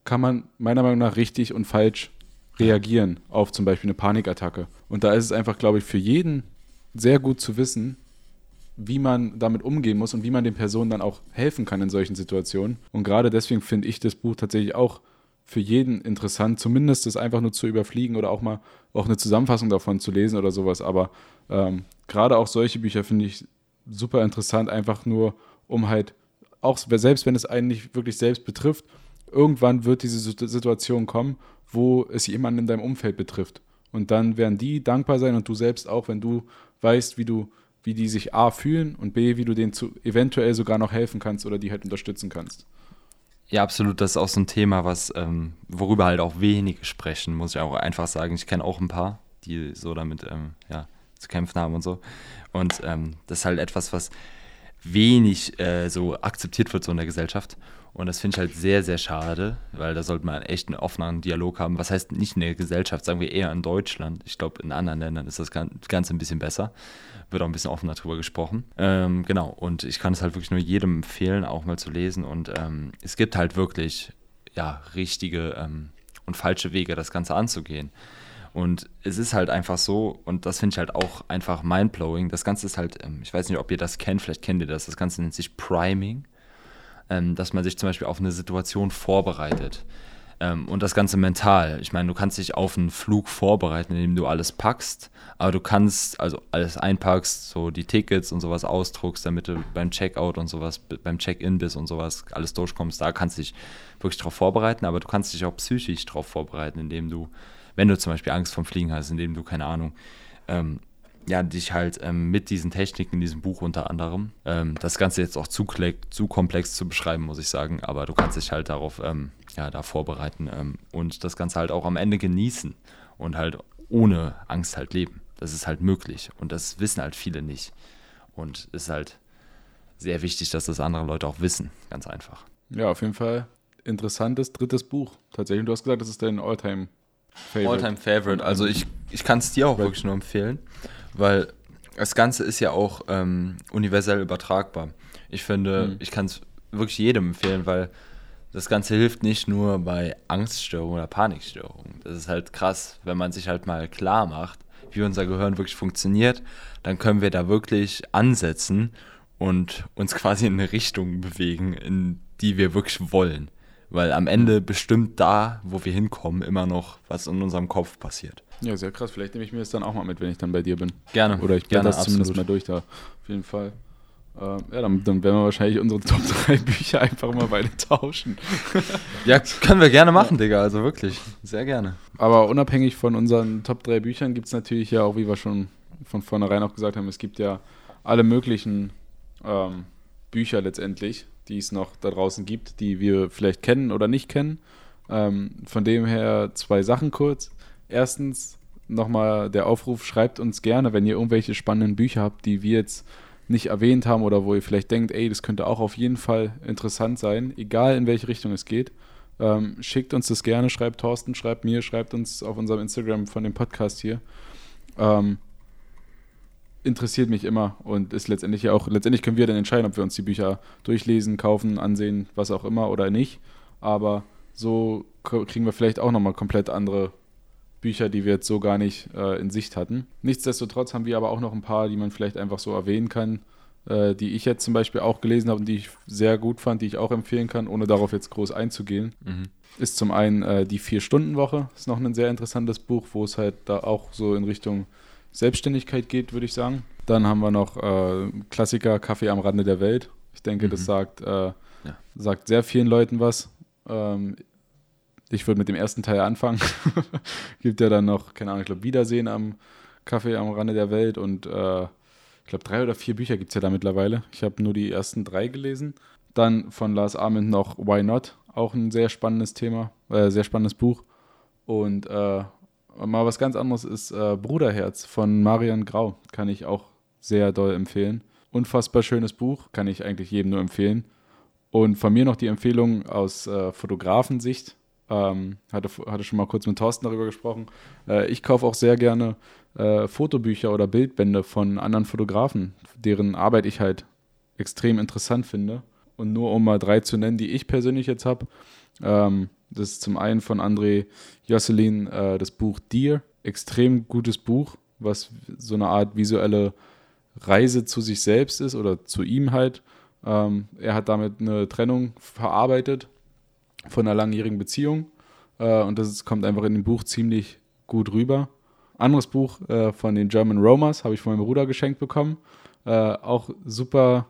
kann man meiner Meinung nach richtig und falsch reagieren auf zum Beispiel eine Panikattacke. Und da ist es einfach, glaube ich, für jeden sehr gut zu wissen, wie man damit umgehen muss und wie man den Personen dann auch helfen kann in solchen Situationen. Und gerade deswegen finde ich das Buch tatsächlich auch für jeden interessant, zumindest das einfach nur zu überfliegen oder auch mal auch eine Zusammenfassung davon zu lesen oder sowas. Aber ähm, gerade auch solche Bücher finde ich super interessant, einfach nur um halt, auch selbst wenn es einen nicht wirklich selbst betrifft, irgendwann wird diese Situation kommen, wo es jemanden in deinem Umfeld betrifft. Und dann werden die dankbar sein und du selbst auch, wenn du weißt, wie du wie die sich A fühlen und B, wie du denen zu, eventuell sogar noch helfen kannst oder die halt unterstützen kannst. Ja, absolut. Das ist auch so ein Thema, was, ähm, worüber halt auch wenige sprechen, muss ich auch einfach sagen. Ich kenne auch ein paar, die so damit ähm, ja, zu kämpfen haben und so. Und ähm, das ist halt etwas, was wenig äh, so akzeptiert wird so in der Gesellschaft. Und das finde ich halt sehr, sehr schade, weil da sollte man echt einen offenen Dialog haben. Was heißt nicht in der Gesellschaft, sagen wir eher in Deutschland. Ich glaube, in anderen Ländern ist das Ganze ein bisschen besser. Wird auch ein bisschen offener darüber gesprochen. Ähm, genau, und ich kann es halt wirklich nur jedem empfehlen, auch mal zu lesen. Und ähm, es gibt halt wirklich, ja, richtige ähm, und falsche Wege, das Ganze anzugehen. Und es ist halt einfach so, und das finde ich halt auch einfach mindblowing. Das Ganze ist halt, ähm, ich weiß nicht, ob ihr das kennt, vielleicht kennt ihr das. Das Ganze nennt sich Priming ähm, dass man sich zum Beispiel auf eine Situation vorbereitet. Ähm, und das Ganze mental. Ich meine, du kannst dich auf einen Flug vorbereiten, indem du alles packst, aber du kannst also alles einpackst, so die Tickets und sowas ausdruckst, damit du beim Checkout und sowas, beim Check-in bist und sowas alles durchkommst. Da kannst du dich wirklich darauf vorbereiten, aber du kannst dich auch psychisch darauf vorbereiten, indem du, wenn du zum Beispiel Angst vom Fliegen hast, indem du, keine Ahnung, ähm, ja, dich halt ähm, mit diesen Techniken in diesem Buch unter anderem, ähm, das Ganze jetzt auch zu, zu, komplex zu beschreiben, muss ich sagen, aber du kannst dich halt darauf, ähm, ja, da vorbereiten ähm, und das Ganze halt auch am Ende genießen und halt ohne Angst halt leben. Das ist halt möglich und das wissen halt viele nicht und ist halt sehr wichtig, dass das andere Leute auch wissen, ganz einfach. Ja, auf jeden Fall interessantes drittes Buch. Tatsächlich, du hast gesagt, das ist dein Alltime Favorite. Alltime Favorite. Also ich, ich kann es dir auch wirklich nur empfehlen weil das Ganze ist ja auch ähm, universell übertragbar. Ich finde, mhm. ich kann es wirklich jedem empfehlen, weil das Ganze hilft nicht nur bei Angststörungen oder Panikstörungen. Das ist halt krass, wenn man sich halt mal klar macht, wie unser Gehirn wirklich funktioniert, dann können wir da wirklich ansetzen und uns quasi in eine Richtung bewegen, in die wir wirklich wollen. Weil am Ende bestimmt da, wo wir hinkommen, immer noch, was in unserem Kopf passiert. Ja, sehr krass. Vielleicht nehme ich mir das dann auch mal mit, wenn ich dann bei dir bin. Gerne. Oder ich blätter das zumindest mal durch da. Auf jeden Fall. Äh, ja, dann, dann, werden wir wahrscheinlich unsere Top 3 Bücher einfach mal beide tauschen. ja, können wir gerne machen, Digga. Also wirklich. Sehr gerne. Aber unabhängig von unseren Top 3 Büchern gibt es natürlich ja auch, wie wir schon von vornherein auch gesagt haben, es gibt ja alle möglichen ähm, Bücher letztendlich, die es noch da draußen gibt, die wir vielleicht kennen oder nicht kennen. Ähm, von dem her zwei Sachen kurz erstens nochmal der Aufruf, schreibt uns gerne, wenn ihr irgendwelche spannenden Bücher habt, die wir jetzt nicht erwähnt haben oder wo ihr vielleicht denkt, ey, das könnte auch auf jeden Fall interessant sein, egal in welche Richtung es geht. Ähm, schickt uns das gerne, schreibt Thorsten, schreibt mir, schreibt uns auf unserem Instagram von dem Podcast hier. Ähm, interessiert mich immer und ist letztendlich ja auch, letztendlich können wir dann entscheiden, ob wir uns die Bücher durchlesen, kaufen, ansehen, was auch immer oder nicht. Aber so kriegen wir vielleicht auch nochmal komplett andere Bücher, die wir jetzt so gar nicht äh, in Sicht hatten. Nichtsdestotrotz haben wir aber auch noch ein paar, die man vielleicht einfach so erwähnen kann, äh, die ich jetzt zum Beispiel auch gelesen habe und die ich sehr gut fand, die ich auch empfehlen kann, ohne darauf jetzt groß einzugehen. Mhm. Ist zum einen äh, die Vier-Stunden-Woche, ist noch ein sehr interessantes Buch, wo es halt da auch so in Richtung Selbstständigkeit geht, würde ich sagen. Dann haben wir noch äh, Klassiker Kaffee am Rande der Welt. Ich denke, mhm. das sagt, äh, ja. sagt sehr vielen Leuten was. Ähm, ich würde mit dem ersten Teil anfangen. Gibt ja dann noch, keine Ahnung, ich glaube, Wiedersehen am Kaffee am Rande der Welt und äh, ich glaube, drei oder vier Bücher gibt es ja da mittlerweile. Ich habe nur die ersten drei gelesen. Dann von Lars Arment noch Why Not, auch ein sehr spannendes Thema, äh, sehr spannendes Buch. Und äh, mal was ganz anderes ist äh, Bruderherz von Marian Grau, kann ich auch sehr doll empfehlen. Unfassbar schönes Buch, kann ich eigentlich jedem nur empfehlen. Und von mir noch die Empfehlung aus äh, Fotografensicht ähm, hatte, hatte schon mal kurz mit Thorsten darüber gesprochen. Äh, ich kaufe auch sehr gerne äh, Fotobücher oder Bildbände von anderen Fotografen, deren Arbeit ich halt extrem interessant finde. Und nur um mal drei zu nennen, die ich persönlich jetzt habe. Ähm, das ist zum einen von André Josselin äh, das Buch Deer. Extrem gutes Buch, was so eine Art visuelle Reise zu sich selbst ist oder zu ihm halt. Ähm, er hat damit eine Trennung verarbeitet von einer langjährigen Beziehung. Äh, und das kommt einfach in dem Buch ziemlich gut rüber. Anderes Buch äh, von den German Romers habe ich von meinem Bruder geschenkt bekommen. Äh, auch super,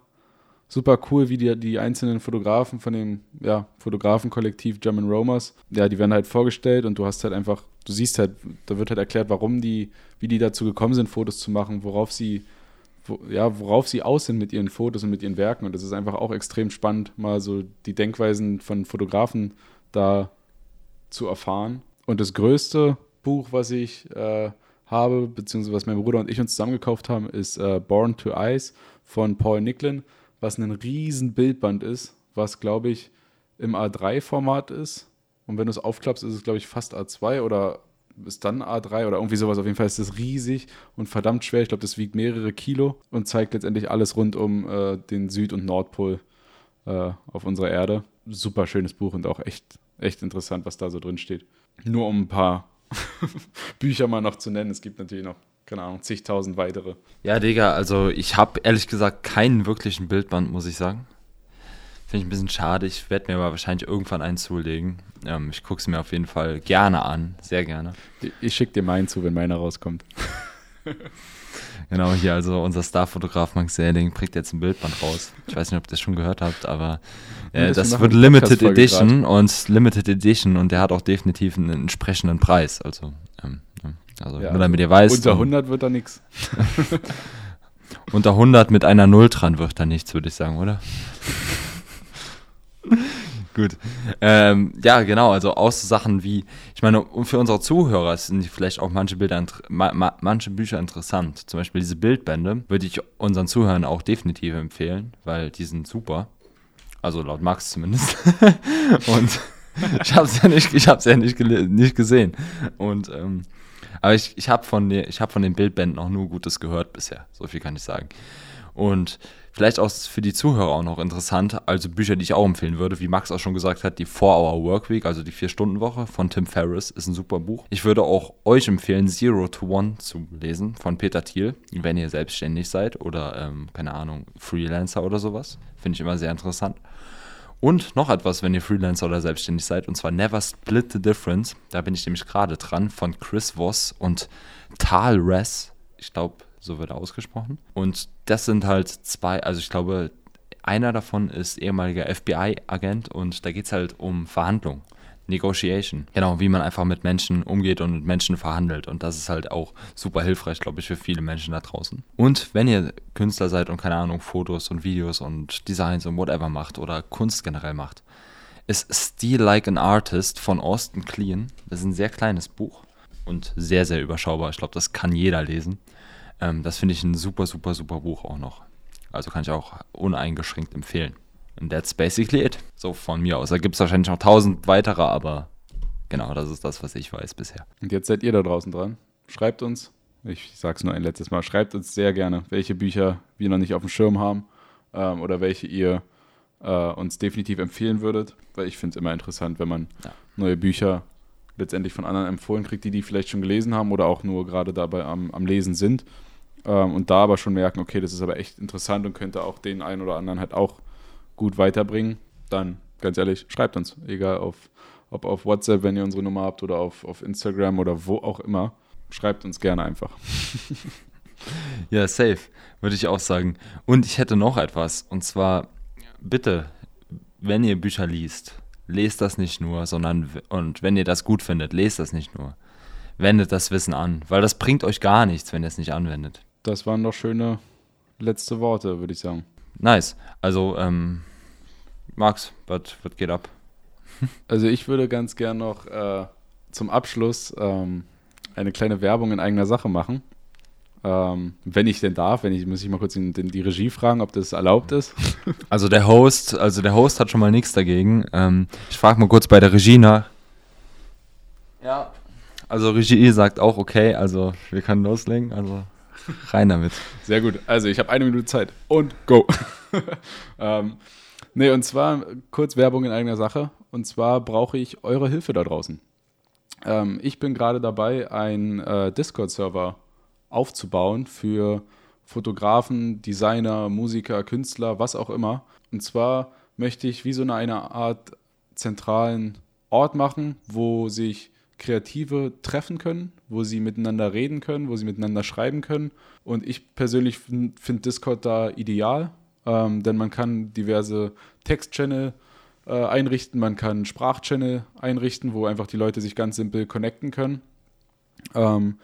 super cool, wie die, die einzelnen Fotografen von dem ja, Fotografenkollektiv German Romers, ja, die werden halt vorgestellt und du hast halt einfach, du siehst halt, da wird halt erklärt, warum die, wie die dazu gekommen sind, Fotos zu machen, worauf sie wo, ja, worauf sie aus sind mit ihren Fotos und mit ihren Werken. Und das ist einfach auch extrem spannend, mal so die Denkweisen von Fotografen da zu erfahren. Und das größte Buch, was ich äh, habe, beziehungsweise was mein Bruder und ich uns zusammengekauft haben, ist äh, Born to Ice von Paul Nicklin, was ein riesen Bildband ist, was, glaube ich, im A3-Format ist. Und wenn du es aufklappst, ist es, glaube ich, fast A2 oder ist dann A3 oder irgendwie sowas. Auf jeden Fall ist es riesig und verdammt schwer. Ich glaube, das wiegt mehrere Kilo und zeigt letztendlich alles rund um äh, den Süd- und Nordpol äh, auf unserer Erde. Super schönes Buch und auch echt, echt interessant, was da so drin steht. Nur um ein paar Bücher mal noch zu nennen. Es gibt natürlich noch, keine Ahnung, zigtausend weitere. Ja, Digga, also ich habe ehrlich gesagt keinen wirklichen Bildband, muss ich sagen. Finde ich ein bisschen schade. Ich werde mir aber wahrscheinlich irgendwann einen zulegen. Ähm, ich gucke es mir auf jeden Fall gerne an. Sehr gerne. Ich, schicke dir meinen zu, wenn meiner rauskommt. genau, hier also unser Starfotograf Max Selling bringt jetzt ein Bildband raus. Ich weiß nicht, ob ihr das schon gehört habt, aber äh, das, das wird Limited Edition grad. und Limited Edition und der hat auch definitiv einen entsprechenden Preis. Also, ähm, also ja, nur damit ihr weißt. Unter 100 wird da nichts. unter 100 mit einer Null dran wird da nichts, würde ich sagen, oder? Gut. Ähm, ja, genau, also aus Sachen wie, ich meine, für unsere Zuhörer sind vielleicht auch manche Bilder, ma, ma, manche Bücher interessant. Zum Beispiel diese Bildbände würde ich unseren Zuhörern auch definitiv empfehlen, weil die sind super. Also laut Max zumindest. Und ich habe es ja nicht, ich hab's ja nicht, nicht gesehen. Und ähm, aber ich, ich habe von, hab von den Bildbänden auch nur Gutes gehört bisher. So viel kann ich sagen. Und Vielleicht auch für die Zuhörer auch noch interessant, also Bücher, die ich auch empfehlen würde, wie Max auch schon gesagt hat, die 4-Hour Workweek, also die 4-Stunden-Woche von Tim Ferriss, ist ein super Buch. Ich würde auch euch empfehlen, Zero to One zu lesen von Peter Thiel, wenn ihr selbstständig seid oder, ähm, keine Ahnung, Freelancer oder sowas. Finde ich immer sehr interessant. Und noch etwas, wenn ihr Freelancer oder selbstständig seid, und zwar Never Split the Difference. Da bin ich nämlich gerade dran von Chris Voss und Tal Ress. Ich glaube, so wird er ausgesprochen. Und das sind halt zwei, also ich glaube, einer davon ist ehemaliger FBI-Agent und da geht es halt um Verhandlung. Negotiation. Genau, wie man einfach mit Menschen umgeht und mit Menschen verhandelt. Und das ist halt auch super hilfreich, glaube ich, für viele Menschen da draußen. Und wenn ihr Künstler seid und keine Ahnung, Fotos und Videos und Designs und whatever macht oder Kunst generell macht, ist Steal Like an Artist von Austin Kleon. Das ist ein sehr kleines Buch und sehr, sehr überschaubar. Ich glaube, das kann jeder lesen. Ähm, das finde ich ein super, super, super Buch auch noch. Also kann ich auch uneingeschränkt empfehlen. Und that's basically it. So von mir aus. Da gibt es wahrscheinlich noch tausend weitere, aber genau, das ist das, was ich weiß bisher. Und jetzt seid ihr da draußen dran. Schreibt uns, ich sage es nur ein letztes Mal, schreibt uns sehr gerne, welche Bücher wir noch nicht auf dem Schirm haben ähm, oder welche ihr äh, uns definitiv empfehlen würdet, weil ich finde es immer interessant, wenn man ja. neue Bücher letztendlich von anderen empfohlen kriegt, die die vielleicht schon gelesen haben oder auch nur gerade dabei am, am Lesen sind ähm, und da aber schon merken, okay, das ist aber echt interessant und könnte auch den einen oder anderen halt auch gut weiterbringen, dann ganz ehrlich, schreibt uns, egal auf, ob auf WhatsApp, wenn ihr unsere Nummer habt oder auf, auf Instagram oder wo auch immer, schreibt uns gerne einfach. ja, safe, würde ich auch sagen. Und ich hätte noch etwas, und zwar, bitte, wenn ihr Bücher liest, lest das nicht nur, sondern, und wenn ihr das gut findet, lest das nicht nur. Wendet das Wissen an, weil das bringt euch gar nichts, wenn ihr es nicht anwendet. Das waren doch schöne letzte Worte, würde ich sagen. Nice. Also, ähm, Max, was geht ab? Also ich würde ganz gern noch äh, zum Abschluss ähm, eine kleine Werbung in eigener Sache machen. Ähm, wenn ich denn darf, wenn ich, muss ich mal kurz in, in die Regie fragen, ob das erlaubt ist. Also der Host, also der Host hat schon mal nichts dagegen. Ähm, ich frage mal kurz bei der Regie nach. Ja. Also Regie sagt auch okay, also wir können loslegen. Also Rein damit. Sehr gut. Also, ich habe eine Minute Zeit. Und go. ähm, nee, und zwar kurz Werbung in eigener Sache. Und zwar brauche ich eure Hilfe da draußen. Ähm, ich bin gerade dabei, einen äh, Discord-Server aufzubauen für Fotografen, Designer, Musiker, Künstler, was auch immer. Und zwar möchte ich wie so eine, Art zentralen Ort machen, wo sich Kreative treffen können, wo sie miteinander reden können, wo sie miteinander schreiben können. Und ich persönlich finde Discord da ideal, ähm, denn man kann diverse Text-Channel äh, einrichten, man kann Sprachchannel einrichten, wo einfach die Leute sich ganz simpel connecten können. Ähm,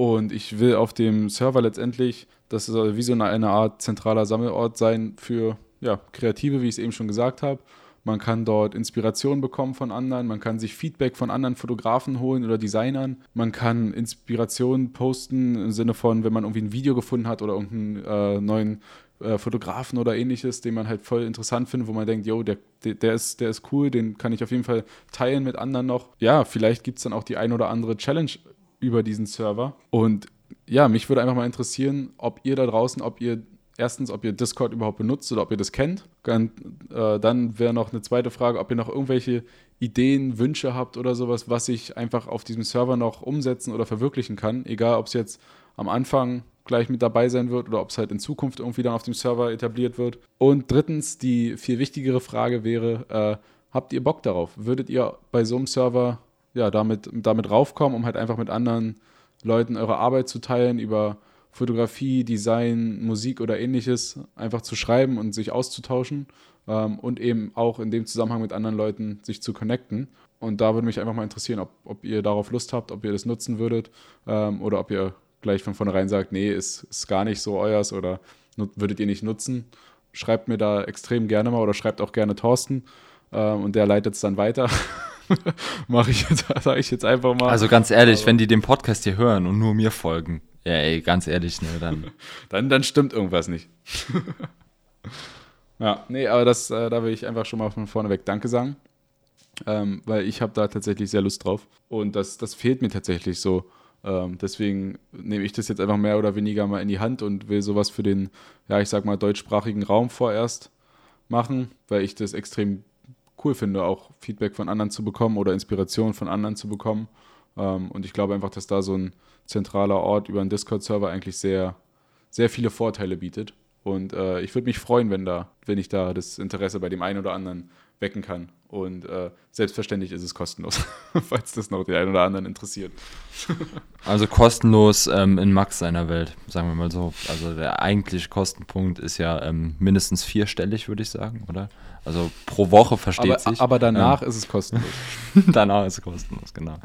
und ich will auf dem Server letztendlich, das soll wie so eine, eine Art zentraler Sammelort sein für ja, Kreative, wie ich es eben schon gesagt habe man kann dort Inspiration bekommen von anderen, man kann sich Feedback von anderen Fotografen holen oder Designern, man kann Inspiration posten im Sinne von, wenn man irgendwie ein Video gefunden hat oder irgendeinen äh, neuen äh, Fotografen oder ähnliches, den man halt voll interessant findet, wo man denkt, yo, der, der, ist, der ist cool, den kann ich auf jeden Fall teilen mit anderen noch. Ja, vielleicht gibt es dann auch die ein oder andere Challenge über diesen Server. Und ja, mich würde einfach mal interessieren, ob ihr da draußen, ob ihr erstens, ob ihr Discord überhaupt benutzt oder ob ihr das kennt. Dann, äh, dann wäre noch eine zweite Frage, ob ihr noch irgendwelche Ideen, Wünsche habt oder sowas, was ich einfach auf diesem Server noch umsetzen oder verwirklichen kann. Egal, ob es jetzt am Anfang gleich mit dabei sein wird oder ob es halt in Zukunft irgendwie dann auf dem Server etabliert wird. Und drittens, die viel wichtigere Frage wäre, äh, habt ihr Bock darauf? Würdet ihr bei so einem Server ja, damit, damit raufkommen, um halt einfach mit anderen Leuten eure Arbeit zu teilen, über Fotografie, Design, Musik oder ähnliches einfach zu schreiben und sich auszutauschen ähm, und eben auch in dem Zusammenhang mit anderen Leuten sich zu connecten. Und da würde mich einfach mal interessieren, ob, ob ihr darauf Lust habt, ob ihr das nutzen würdet ähm, oder ob ihr gleich von vornherein sagt, nee, ist, ist gar nicht so euers oder würdet ihr nicht nutzen. Schreibt mir da extrem gerne mal oder schreibt auch gerne Thorsten ähm, und der leitet es dann weiter. Mache ich jetzt, sage ich jetzt einfach mal. Also ganz ehrlich, aber wenn die den Podcast hier hören und nur mir folgen, ja, ey, ganz ehrlich, ne, dann. dann, dann stimmt irgendwas nicht. ja, nee, aber das, äh, da will ich einfach schon mal von vorne weg Danke sagen. Ähm, weil ich habe da tatsächlich sehr Lust drauf. Und das, das fehlt mir tatsächlich so. Ähm, deswegen nehme ich das jetzt einfach mehr oder weniger mal in die Hand und will sowas für den, ja, ich sag mal, deutschsprachigen Raum vorerst machen, weil ich das extrem cool finde, auch Feedback von anderen zu bekommen oder Inspiration von anderen zu bekommen. Ähm, und ich glaube einfach, dass da so ein zentraler Ort über einen Discord-Server eigentlich sehr, sehr viele Vorteile bietet. Und äh, ich würde mich freuen, wenn da, wenn ich da das Interesse bei dem einen oder anderen wecken kann. Und äh, selbstverständlich ist es kostenlos, falls das noch den einen oder anderen interessiert. also kostenlos ähm, in Max seiner Welt, sagen wir mal so. Also der eigentliche Kostenpunkt ist ja ähm, mindestens vierstellig, würde ich sagen, oder? Also pro Woche versteht aber, sich. Aber danach ähm, ist es kostenlos. danach ist es kostenlos, genau.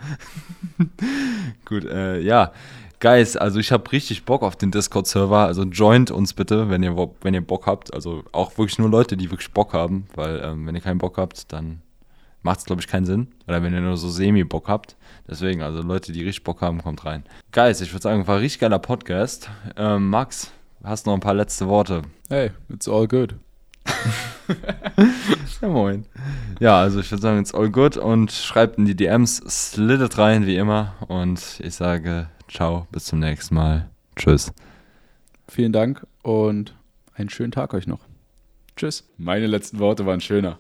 Gut, äh, ja. Guys, also ich habe richtig Bock auf den Discord-Server. Also joint uns bitte, wenn ihr, wenn ihr Bock habt. Also auch wirklich nur Leute, die wirklich Bock haben. Weil ähm, wenn ihr keinen Bock habt, dann macht es, glaube ich, keinen Sinn. Oder wenn ihr nur so semi-Bock habt. Deswegen, also Leute, die richtig Bock haben, kommt rein. Guys, ich würde sagen, war ein richtig geiler Podcast. Ähm, Max, hast noch ein paar letzte Worte? Hey, it's all good. Ja, moin. Ja, also ich würde sagen, it's all good und schreibt in die DMs, slidet rein wie immer und ich sage ciao, bis zum nächsten Mal. Tschüss. Vielen Dank und einen schönen Tag euch noch. Tschüss. Meine letzten Worte waren schöner.